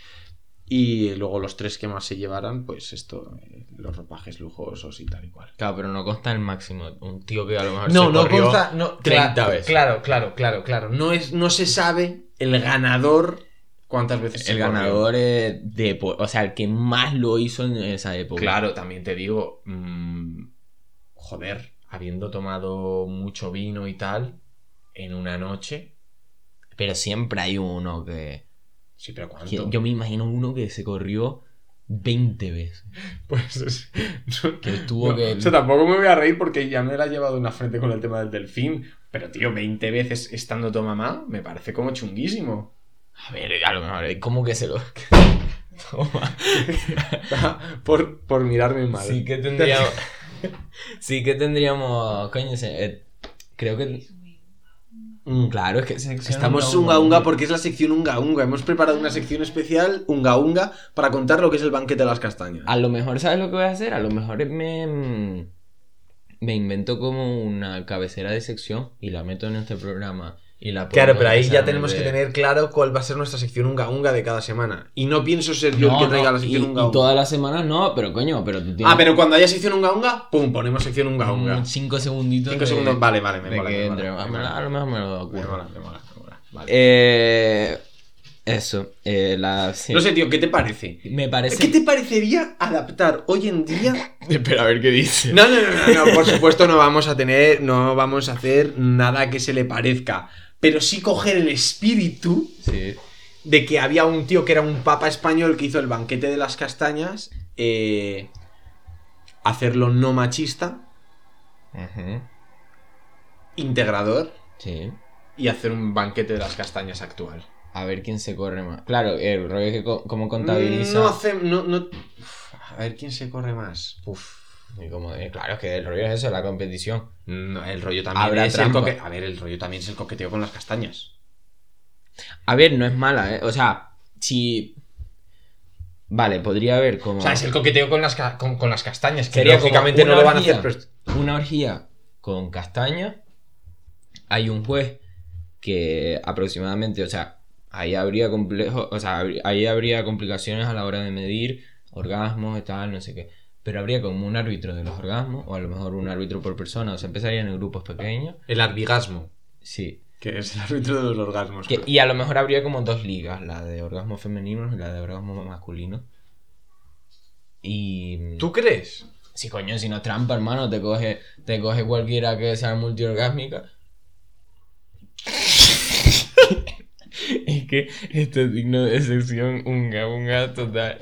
Y luego los tres que más se llevaran, pues esto, eh, los ropajes lujosos y tal y cual. Claro, pero no consta el máximo. Un tío que a lo mejor No, se no corrió consta. No, 30 claro, veces. Claro, claro, claro, claro. No, es, no se sabe el ganador cuántas veces El ganador de. O sea, el que más lo hizo en esa época. Claro, también te digo. mm, joder, habiendo tomado mucho vino y tal, en una noche. Pero siempre hay uno que. Sí, pero ¿cuánto? yo me imagino uno que se corrió 20 veces. Pues es- no- Que tuvo no, que. O sea, tampoco me voy a reír porque ya me la he llevado en la frente con el tema del delfín. Pero, tío, 20 veces estando tu mamá, me parece como chunguísimo. A ver, a lo mejor. ¿Cómo que se lo.? Toma. por, por mirarme mal. Sí que tendríamos. Sí que tendríamos. Coño, se- eh, creo que. Mm. Claro, es que sección Estamos unga unga porque es la sección unga unga. Hemos preparado una sección especial unga unga para contar lo que es el banquete de las castañas. A lo mejor, ¿sabes lo que voy a hacer? A lo mejor me. Mm, Me invento como una cabecera de sección y la meto en este programa. Y la Claro, pero ahí ya tenemos que tener claro cuál va a ser nuestra sección unga unga de cada semana. Y no pienso ser yo No, el que traiga no, la sección y, unga y unga. todas las semanas no, pero coño, pero tú tienes Ah, pero cuando haya sección unga unga, pum, ponemos sección unga unga. un cinco segunditos. Cinco de- segundos, vale, vale, me mola, me a me lo mejor me lo Me ocurre. mola, me mola, me mola. Vale. Eh, eso, eh, la, sí. No sé, tío, ¿qué te parece? Me parece. ¿Qué te parecería adaptar hoy en día Espera a ver qué dice. No, no, no, no, no, por supuesto no vamos a tener, no vamos a hacer nada que se le parezca. Pero sí coger el espíritu Sí. de que había un tío que era un papa español que hizo el banquete de las castañas, eh, hacerlo no machista, integrador, Sí. y hacer un banquete de las castañas actual. A ver quién se corre más. Claro, el rollo es que co- cómo contabiliza. No hace, no, no... A ver quién se corre más. Uf. Y como, eh, claro, es que el rollo es eso, la competición. No, el rollo también Habrá es el coque- A ver, el rollo también es el coqueteo con las castañas. A ver, no es mala, ¿eh? O sea, si. Vale, podría haber como. O sea, es el coqueteo con las, ca- con, con las castañas, que Sería como lógicamente no lo van a hacer. pero- una orgía con castaña. Hay un juez que aproximadamente, o sea, ahí habría complejo, o sea, ahí habría complicaciones a la hora de medir orgasmos y tal, no sé qué. Pero habría como un árbitro de los orgasmos, o a lo mejor un árbitro por persona, o sea, empezarían en grupos pequeños. El arbigasmo, Sí. que es el árbitro de los orgasmos. Que- y a lo mejor habría como dos ligas, la de orgasmos femeninos y la de orgasmos masculinos. Y. ¿Tú crees? Si coño, si no es trampa, hermano, te coge, te coge cualquiera que sea multiorgásmica. es que esto es digno de excepción, unga, unga total.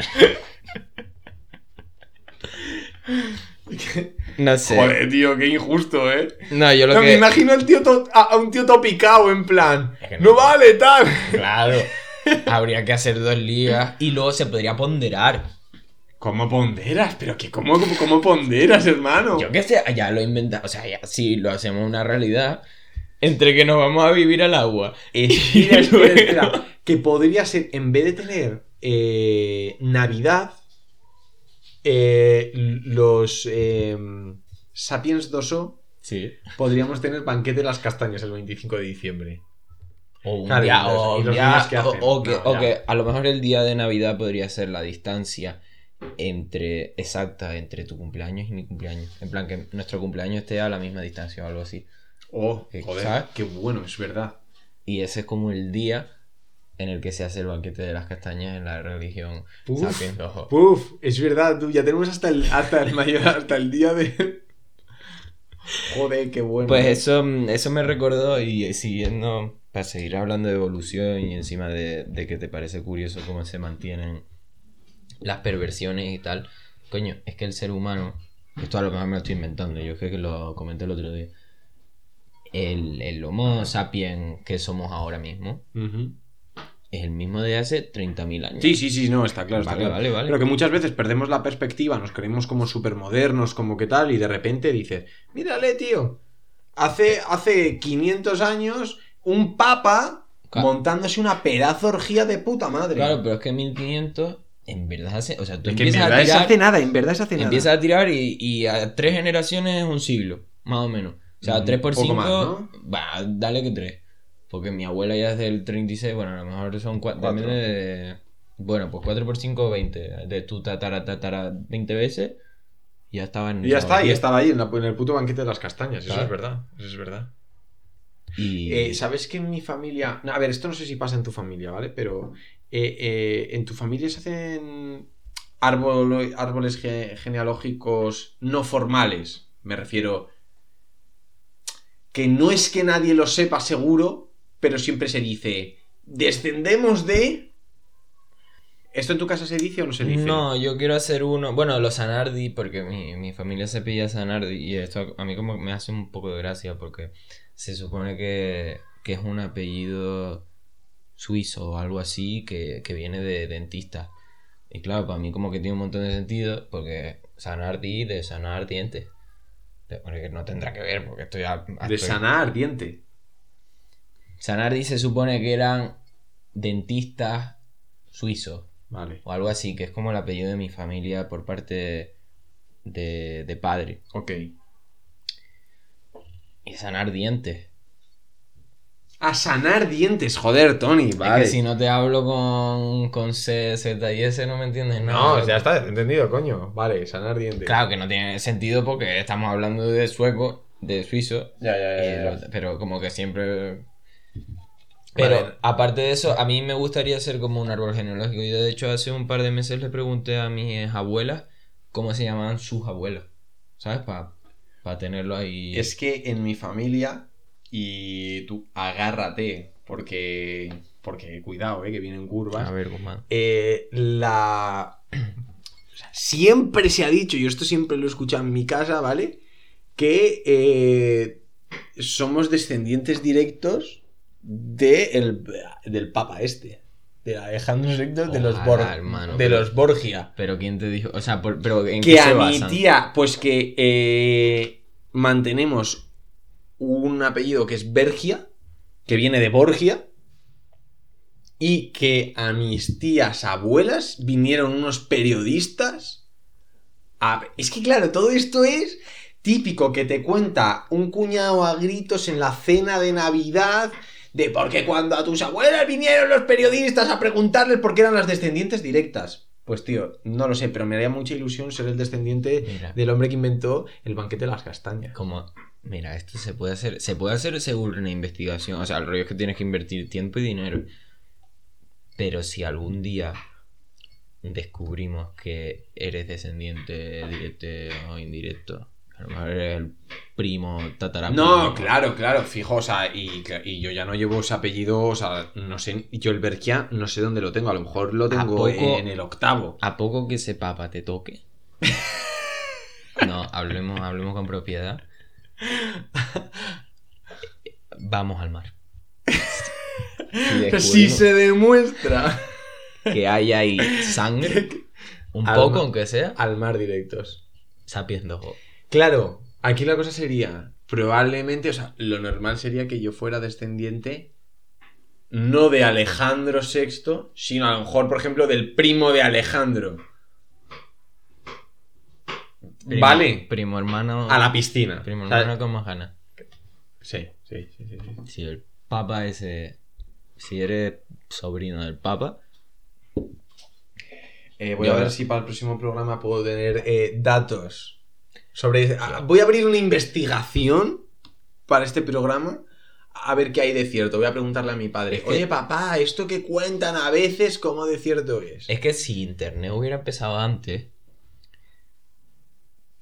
no sé. Joder, tío, qué injusto, ¿eh? No, yo lo No, que. Me imagino al tío a, a un tío topicado en plan. Es que no. no. vale, tal. Claro. Habría que hacer dos ligas y luego se podría ponderar. ¿Cómo ponderas? ¿Pero qué? ¿Cómo, cómo, cómo ponderas, hermano? Yo qué sé, ya lo inventamos. O sea, ya, si lo hacemos una realidad, entre que nos vamos a vivir al agua. Espera, espera. Que podría ser, en vez de tener eh, Navidad, eh, los eh, Sapiens 2O, Sí. podríamos tener banquete de las castañas el 25 de diciembre. O un Claro, y día, los- o, y un los día- niños que o- hacen. o que, No, o ya. que a lo mejor el día de Navidad podría ser la distancia entre exacta entre tu cumpleaños y mi cumpleaños. En plan, que nuestro cumpleaños esté a la misma distancia o algo así. Oh, ¿Qué- joder, sabes? qué bueno, es verdad. Y ese es como el día en el que se hace el banquete de las castañas en la religión Puf, Sapiens Ojo. Puf, es verdad, tú, ya tenemos hasta el, hasta el mayor, hasta el día de. Joder, qué bueno. Pues eso, eso me recordó y siguiendo, para seguir hablando de evolución y encima de, de que te parece curioso cómo se mantienen las perversiones y tal, coño, es que el ser humano, esto a lo mejor me lo estoy inventando, yo creo que lo comenté el otro día, el, el Homo sapiens que somos ahora mismo es el mismo de hace 30.000 años. Sí, sí, sí, no, está claro. está Vale, claro. vale, vale. Pero que muchas veces perdemos la perspectiva, nos creemos como súper modernos, como que tal, y de repente dices, mírale, tío, hace, hace 500 años un papa Claro. montándose una pedazo orgía de puta madre. Claro, pero es que 1500 en verdad hace, o sea, tú es que en empiezas verdad a se tirar... hace nada, en verdad se hace nada. Empieza a tirar y, y a tres generaciones es un siglo, más o menos. O sea, Mm, 3 por poco 5, más, ¿no? va, dale que 3. Porque mi abuela ya es del 36, bueno, a lo mejor son 4. Cuatro. Bueno, pues 4 por 5, 20. De tu tatara, tatara 20 veces, y ya estaba en. Y ya está, y y estaba ahí en, la- en el puto banquete de las castañas, eso Claro. es verdad, eso es verdad. Y. Eh, ¿Sabes que en mi familia... no, a ver, esto no sé si pasa en tu familia, ¿vale? Pero eh, eh, en tu familia se hacen árbol- árboles ge- genealógicos no formales. Me refiero... Que no es que nadie lo sepa seguro, pero siempre se dice... Descendemos de... ¿Esto en tu casa se dice o no se dice? No, yo quiero hacer uno. Bueno, los Zanardi, porque mi, mi familia se pilla Zanardi. Y esto a mí como me hace un poco de gracia porque se supone que, que es un apellido suizo o algo así que, que viene de dentista. Y claro, para mí como que tiene un montón de sentido porque Zanardi de sanar dientes. Porque no tendrá que ver porque estoy... a- De estoy- sanar diente. Zanardi se supone que eran dentistas suizos Vale. o algo así, que es como el apellido de mi familia por parte de, de padre. Ok. Y sanar dientes. A sanar dientes, joder, Tony. Es que si no te hablo con, con C, Z y S no me entiendes nada. No, ya está, entendido, coño. Vale, sanar dientes. Claro que no tiene sentido porque estamos hablando de sueco, de suizo, Ya, ya, y lo- pero como que siempre... Pero Vale. aparte de eso, a mí me gustaría ser como un árbol genealógico. Yo de hecho hace un par de meses le pregunté a mis abuelas cómo se llamaban sus abuelos. ¿Sabes? Para tenerlo ahí. Es que en mi familia, y tú agárrate, porque, porque cuidado, eh, que vienen curvas. A ver, Guzmán. Eh, la... o sea, siempre se ha dicho, y esto siempre lo he escuchado en mi casa, ¿vale? Que eh, somos descendientes directos de el- del Papa este. De Alejandro VI de los, Bor- hermano, de pero- los Borgia. Pero ¿quién te dijo? O sea, por- pero ¿en que qué a se mi basan? tía, pues que eh, mantenemos un apellido que es Bergia, que viene de Borgia, y que a mis tías abuelas vinieron unos periodistas. a- Es que claro, todo esto es típico que te cuenta un cuñado a gritos en la cena de Navidad. De porque cuando a tus abuelas vinieron los periodistas a preguntarles por qué eran las descendientes directas. Pues tío, no lo sé, pero me haría mucha ilusión ser el descendiente Mira. del hombre que inventó el banquete de las castañas. Como, mira, esto se puede hacer, se puede hacer seguro una investigación. O sea, el rollo es que tienes que invertir tiempo y dinero. Pero si algún día descubrimos que eres descendiente directo o indirecto, a lo mejor eres el primo tataraprimo. No, claro, claro, fijo, o sea, y, y yo ya no llevo ese apellido, o sea, no sé, yo el Bergia no sé dónde lo tengo, a lo mejor lo tengo poco- en el octavo. A poco que ese papa te toque. No, hablemos, hablemos con propiedad. Vamos al mar. Si se demuestra que hay ahí sangre, Un Al poco, ma- aunque sea. al mar directos. Sapiens Dojo. Claro, aquí la cosa sería, probablemente, o sea, lo normal sería que yo fuera descendiente no de Alejandro VI, sino a lo mejor, por ejemplo, del primo de Alejandro. Primo- vale, Primo hermano. a la piscina. Primo hermano con más ganas. Sí, sí, sí, sí, sí. Si el papa ese. Si eres sobrino del papa. Eh, voy Yo- a ver si para el próximo programa puedo tener eh, datos sobre... voy a abrir una investigación para este programa a ver qué hay de cierto. Voy a preguntarle a mi padre. Es que- Oye, papá, esto que cuentan a veces, ¿cómo de cierto es? Es que si internet hubiera empezado antes.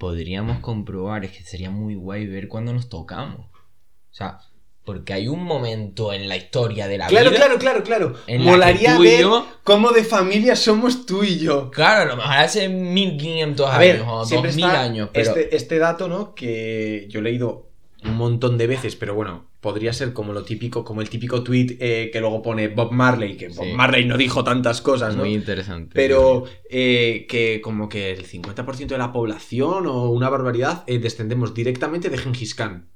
Podríamos comprobar, es que sería muy guay ver cuándo nos tocamos. O sea, porque hay un momento en la historia de la Claro, vida. claro, claro, claro. que Molaría ver yo- cómo de familia somos tú y yo. Claro, a lo mejor hace 1500 A años ver, o siempre 2000 está años, pero este, este dato, ¿no? Que yo he leído un montón de veces, pero bueno, podría ser como lo típico, como el típico tweet eh, que luego pone Bob Marley, que Bob Sí. Marley no dijo tantas cosas, ¿no? muy interesante. Pero eh, que como que el 50% de la población o una barbaridad eh, descendemos directamente de Gengis Khan.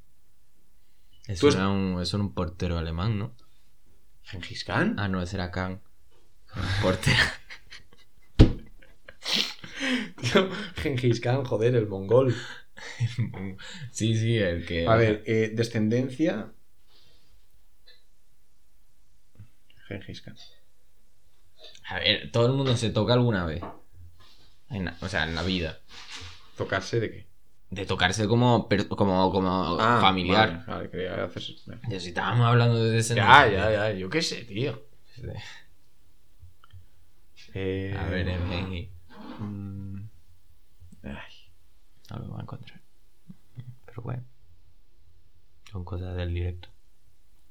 Eso era, un, eso era un portero alemán, ¿no? ¿Gengis Khan? Ah, no, ese era Khan. Portero. Tío, Gengis Khan, joder, el mongol. sí, sí, el que. A ver, descendencia. Gengis Khan. A ver, todo el mundo se toca alguna vez. En o sea, en la vida. ¿Tocarse de qué? De tocarse como, como, como Ah, familiar. Vale, vale, quería. Ya, si estábamos hablando de Ya, descendencia. ya, ya, yo qué sé, tío. Eh, A ver, en Genji. mm, ay, No lo voy a encontrar. Pero bueno. Son cosas del directo.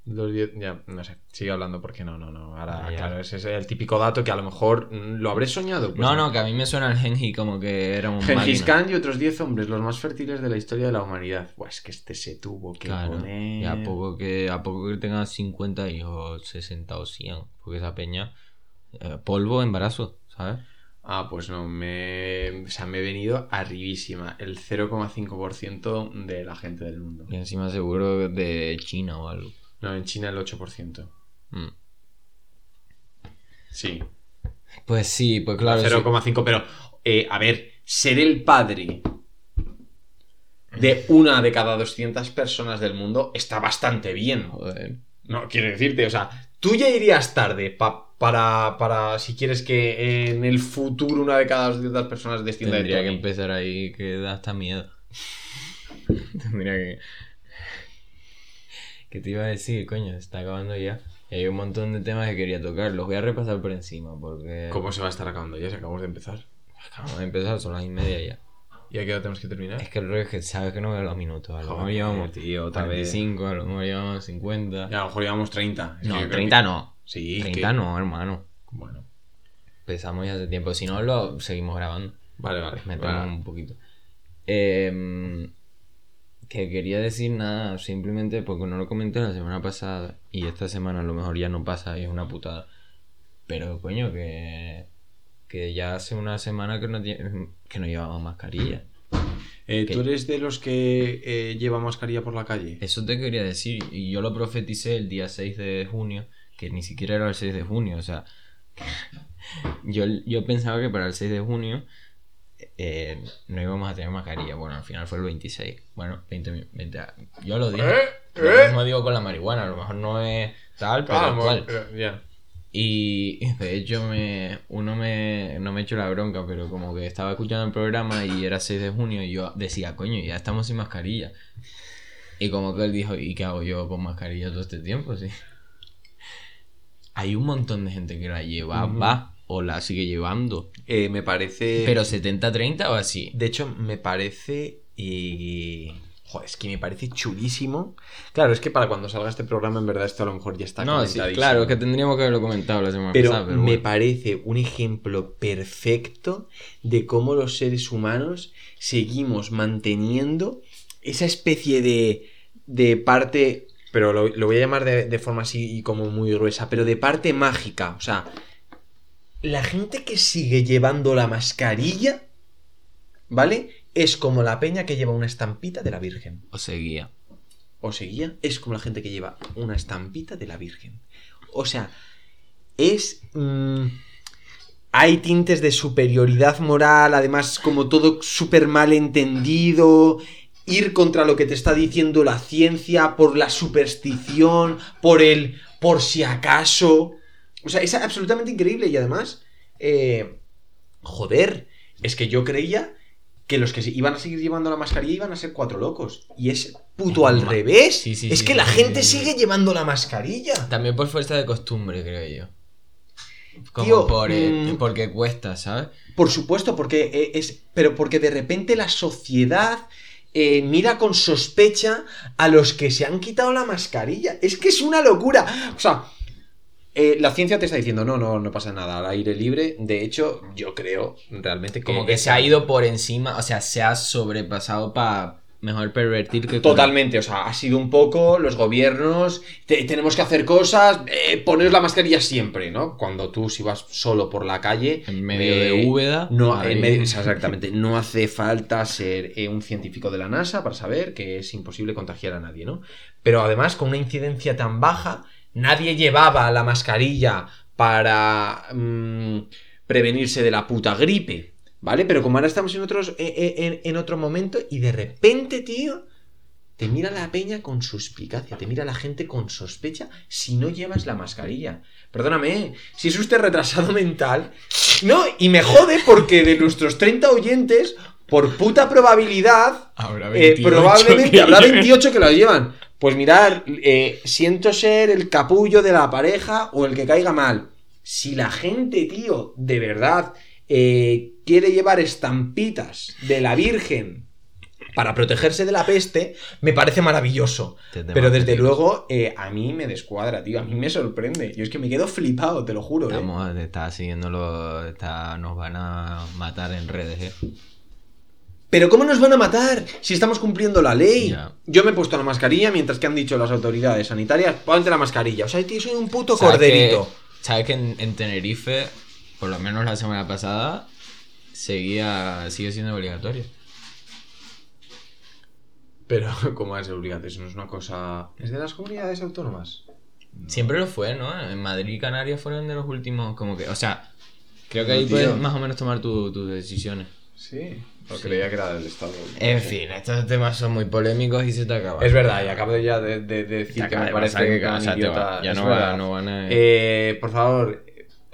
Los diez- ya, no sé, sigue hablando porque no, no, no. Ahora, Ah, claro, ese es el típico dato que a lo mejor mm, lo habré soñado. pues no, no, que a mí me suena el Genji como que era un máquina. Khan y otros 10 hombres, los más fértiles de la historia de la humanidad. Buah, es que este se tuvo que Claro. poner. Y a poco que, a poco que tenga 50 hijos, 60 o 100. Porque esa peña. eh, polvo, embarazo, ¿sabes? Ah, pues no, me, o sea, me he venido arribísima. El 0,5% de la gente del mundo. Y encima seguro de China o algo. No, en China el 8%. Mm. Sí, Pues sí, pues claro. sí. 0,5, pero eh, a ver, ser el padre de una de cada 200 personas del mundo está bastante bien. Joder. No, quiero decirte, o sea, tú ya irías tarde pa- para, para si quieres que en el futuro una de cada 200 personas descienda de Tendría que Tony. empezar ahí que da hasta miedo. Tendría que. ¿Qué te iba a decir, coño? Se está acabando ya. Y hay un montón de temas que quería tocar. Los voy a repasar por encima porque. ¿Cómo se va a estar acabando ya? Si acabamos de empezar. Acabamos de empezar, son las y media ya. ¿Y a qué hora tenemos que terminar? Es que el rollo es que sabes que no veo los minutos. A lo mejor llevamos tío, otra vez. 45, a lo mejor llevamos 50. Ya, a lo mejor llevamos 30. Es que no, creo 30 que- no. Sí, 30 que- no, hermano. Bueno, Empezamos ya hace tiempo. Si no, lo seguimos grabando. vale, vale. Metemos Vale. un poquito. Em, que quería decir nada, simplemente porque no lo comenté la semana pasada y esta semana a lo mejor ya no pasa y es una putada. Pero coño, que, que ya hace una semana que no, que no llevamos mascarilla. Eh. ¿Tú eres de los que eh, lleva mascarilla por la calle? Eso te quería decir y yo lo profeticé el día 6 de junio, que ni siquiera era el 6 de junio, o sea, yo, yo pensaba que para el 6 de junio eh, no íbamos a tener mascarilla. Bueno, al final fue el 26. Bueno, 20, mi- 20 a- Yo lo dije. ¿Eh? Lo ¿Eh? mismo digo con la marihuana, a lo mejor no es tal, pero Ah, mo- cual. eh. Y de hecho me, uno me, no me echó la bronca, pero como que estaba escuchando el programa y era 6 de junio y yo decía, coño, ya estamos sin mascarilla. Y como que él dijo, ¿y qué hago yo con mascarilla todo este tiempo? Sí. Hay un montón de gente que la llevaba o la sigue llevando. Eh, me parece. Pero 70-30 o así. De hecho, me parece. Y. Joder, es que me parece chulísimo. Claro, es que para cuando salga este programa, en verdad, esto a lo mejor ya está No, sí, claro, es que tendríamos que haberlo comentado la semana Pero, pasada. Pero me bueno. parece un ejemplo perfecto de cómo los seres humanos seguimos manteniendo esa especie de, de parte, pero lo, lo voy a llamar de, de forma así y como muy gruesa, pero de parte mágica. O sea, la gente que sigue llevando la mascarilla, ¿vale? Es como la peña que lleva una estampita de la Virgen. O seguía. O seguía, es como la gente que lleva una estampita de la Virgen. O sea, es... mm, hay tintes de superioridad moral, además como todo súper mal entendido, ir contra lo que te está diciendo la ciencia, por la superstición, por el por si acaso. O sea, es absolutamente increíble y además, eh, joder, es que yo creía que los que iban a seguir llevando la mascarilla iban a ser cuatro locos. Y es puto al revés. Sí, sí, es sí, que la gente sigue llevando la mascarilla. También por fuerza de costumbre, creo yo. Como Tío, por, eh, mm. porque cuesta, ¿sabes? Por supuesto, porque eh, es. Pero porque de repente la sociedad eh, mira con sospecha a los que se han quitado la mascarilla. Es que es una locura. O sea. Eh, la ciencia te está diciendo, no, no, no pasa nada, al aire libre. De hecho, yo creo realmente que. Como que se ha ido por encima, o sea, se ha sobrepasado para mejor pervertir que... Totalmente, o sea, ha sido un poco los gobiernos, te- tenemos que hacer cosas, eh, poneros la mascarilla siempre, ¿no? Cuando tú si vas solo por la calle... En medio eh, de Úbeda. No, ahí. en medio- exactamente, no hace falta ser eh, un científico de la NASA para saber que es imposible contagiar a nadie, ¿no? Pero además, con una incidencia tan baja, nadie llevaba la mascarilla para mm, prevenirse de la puta gripe, ¿vale? Pero como ahora estamos en, otros, eh, eh, en, en otro momento y de repente, tío, te mira la peña con suspicacia, te mira la gente con sospecha si no llevas la mascarilla. Perdóname, si es usted retrasado mental. No, y me jode porque de nuestros 30 oyentes, por puta probabilidad, Habrá eh, 28 probablemente que habrá lleven. 28 que lo llevan. Pues mirar, eh, siento ser el capullo de la pareja o el que caiga mal. Si la gente, tío, de verdad eh, quiere llevar estampitas de la Virgen para protegerse de la peste, me parece maravilloso. Pero desde luego, eh, a mí me descuadra, tío. A mí me sorprende. Yo es que me quedo flipado, te lo juro. eh. Estamos, está siguiéndolo, está, nos van a matar en redes, ¿eh? Pero ¿cómo nos van a matar si estamos cumpliendo la ley? Yo me he puesto la mascarilla mientras que han dicho las autoridades sanitarias, ponte la mascarilla. O sea, tío, soy un puto ¿Sabes corderito. ¿Sabes que en, en Tenerife, por lo menos la semana pasada, seguía, sigue siendo obligatorio? Pero, ¿cómo es obligatorio? Eso no es una cosa... ¿Es de las comunidades autónomas? Siempre lo fue, ¿no? En Madrid y Canarias fueron de los últimos, como que, o sea, creo que No, ahí tío. puedes más o menos tomar tu- tus decisiones. Sí, Sí. creía que era del Estado. En fin, estos temas son muy polémicos y se te acaban. Es verdad, y acabo ya de, de- de decir que me de parece que, idiota. ya no, verdad. va, no van a... Eh, por favor,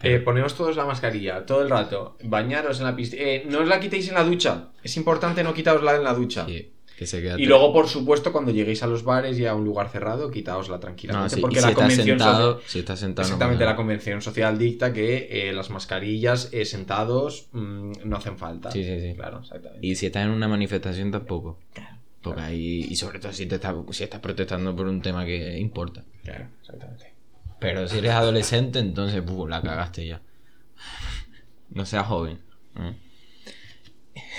eh, ponemos todos la mascarilla todo el rato. Bañaros en la piscina. Eh, no os la quitéis en la ducha. Es importante no quitaosla en la ducha. Sí, que se queda Y luego, por supuesto, cuando lleguéis a los bares y a un lugar cerrado, quitaosla No, tranquilamente. sí, porque si la convención sentado, social- si estás sentado no Exactamente, la convención social dicta que eh, las mascarillas eh, sentados mm, no hacen falta. Sí, sí, sí. Claro, exactamente. Y si estás en una manifestación tampoco. Porque claro. ahí, y sobre todo si, te estás, si estás protestando por un tema que importa. Claro, exactamente. Pero si eres adolescente, entonces puh, la cagaste ya. No seas joven. ¿eh?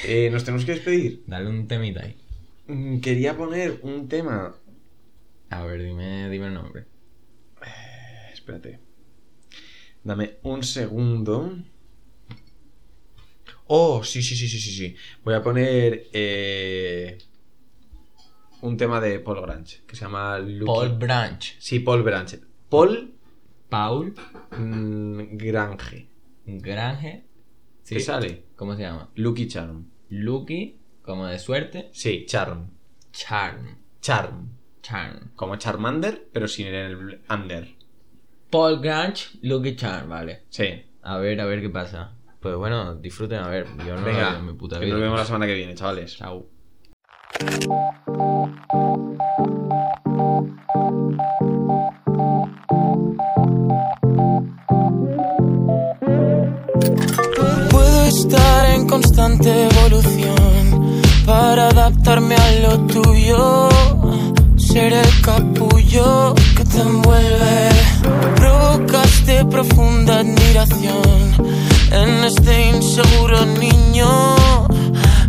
Eh, Nos tenemos que despedir. Dale un temita ahí. Mm, Quería poner un tema. A ver, dime, dime el nombre. Eh, Espérate. Dame un segundo. Oh, sí, sí, sí, sí, sí, sí. Voy a poner eh, un tema de Paul Grange que se llama Lucky- Paul Branch. Sí, Paul Grange. Paul Paul mm, Grange. Grange. ¿Te sale? ¿Cómo se llama? Lucky Charm. Lucky, como de suerte. Sí, Charm. Charm. Charm. Charm. Como Charmander, pero sin el under. Paul Grange, Lucky Charm, vale. Sí. A ver, a ver qué pasa. Pues bueno, disfruten, a ver. Yo no Venga, mi puta que vida. nos vemos la semana que viene, chavales. Chao. Puedo estar en constante evolución para adaptarme a lo tuyo. Ser el capullo que te envuelve. Provocaste profunda admiración en este inseguro niño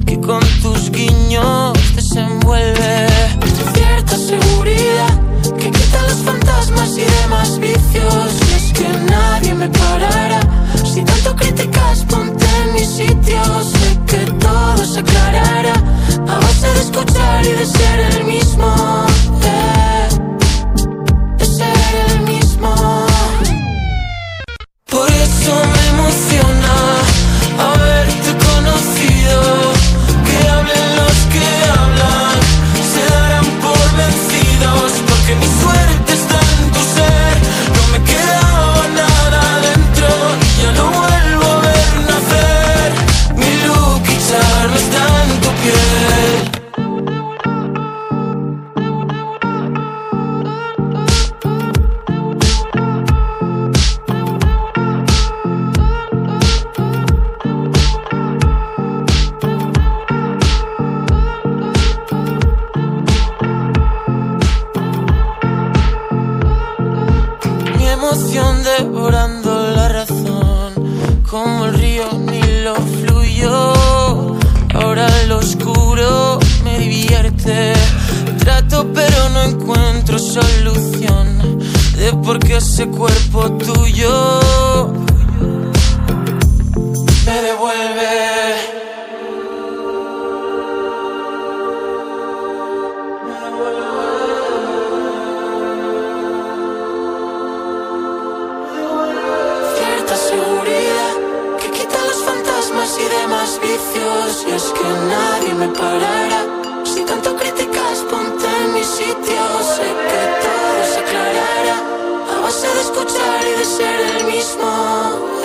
que con tus guiños desenvuelve. Cierta seguridad que quita los fantasmas y demás vicios. Y es que nadie me parará. Si tanto criticas, ponte en mi sitio. Todo se aclarará a base de escuchar y de ser el mismo. eh, de ser el mismo. Por eso me emociona devorando la razón, como el río Nilo fluyó. Ahora lo oscuro me divierte. Trato pero no encuentro solución de por qué ese cuerpo tuyo me devuelve. más vicios y es que nadie me parará. Si tanto críticas, ponte en mi sitio. Sé que todo se aclarará a base de escuchar y de ser el mismo.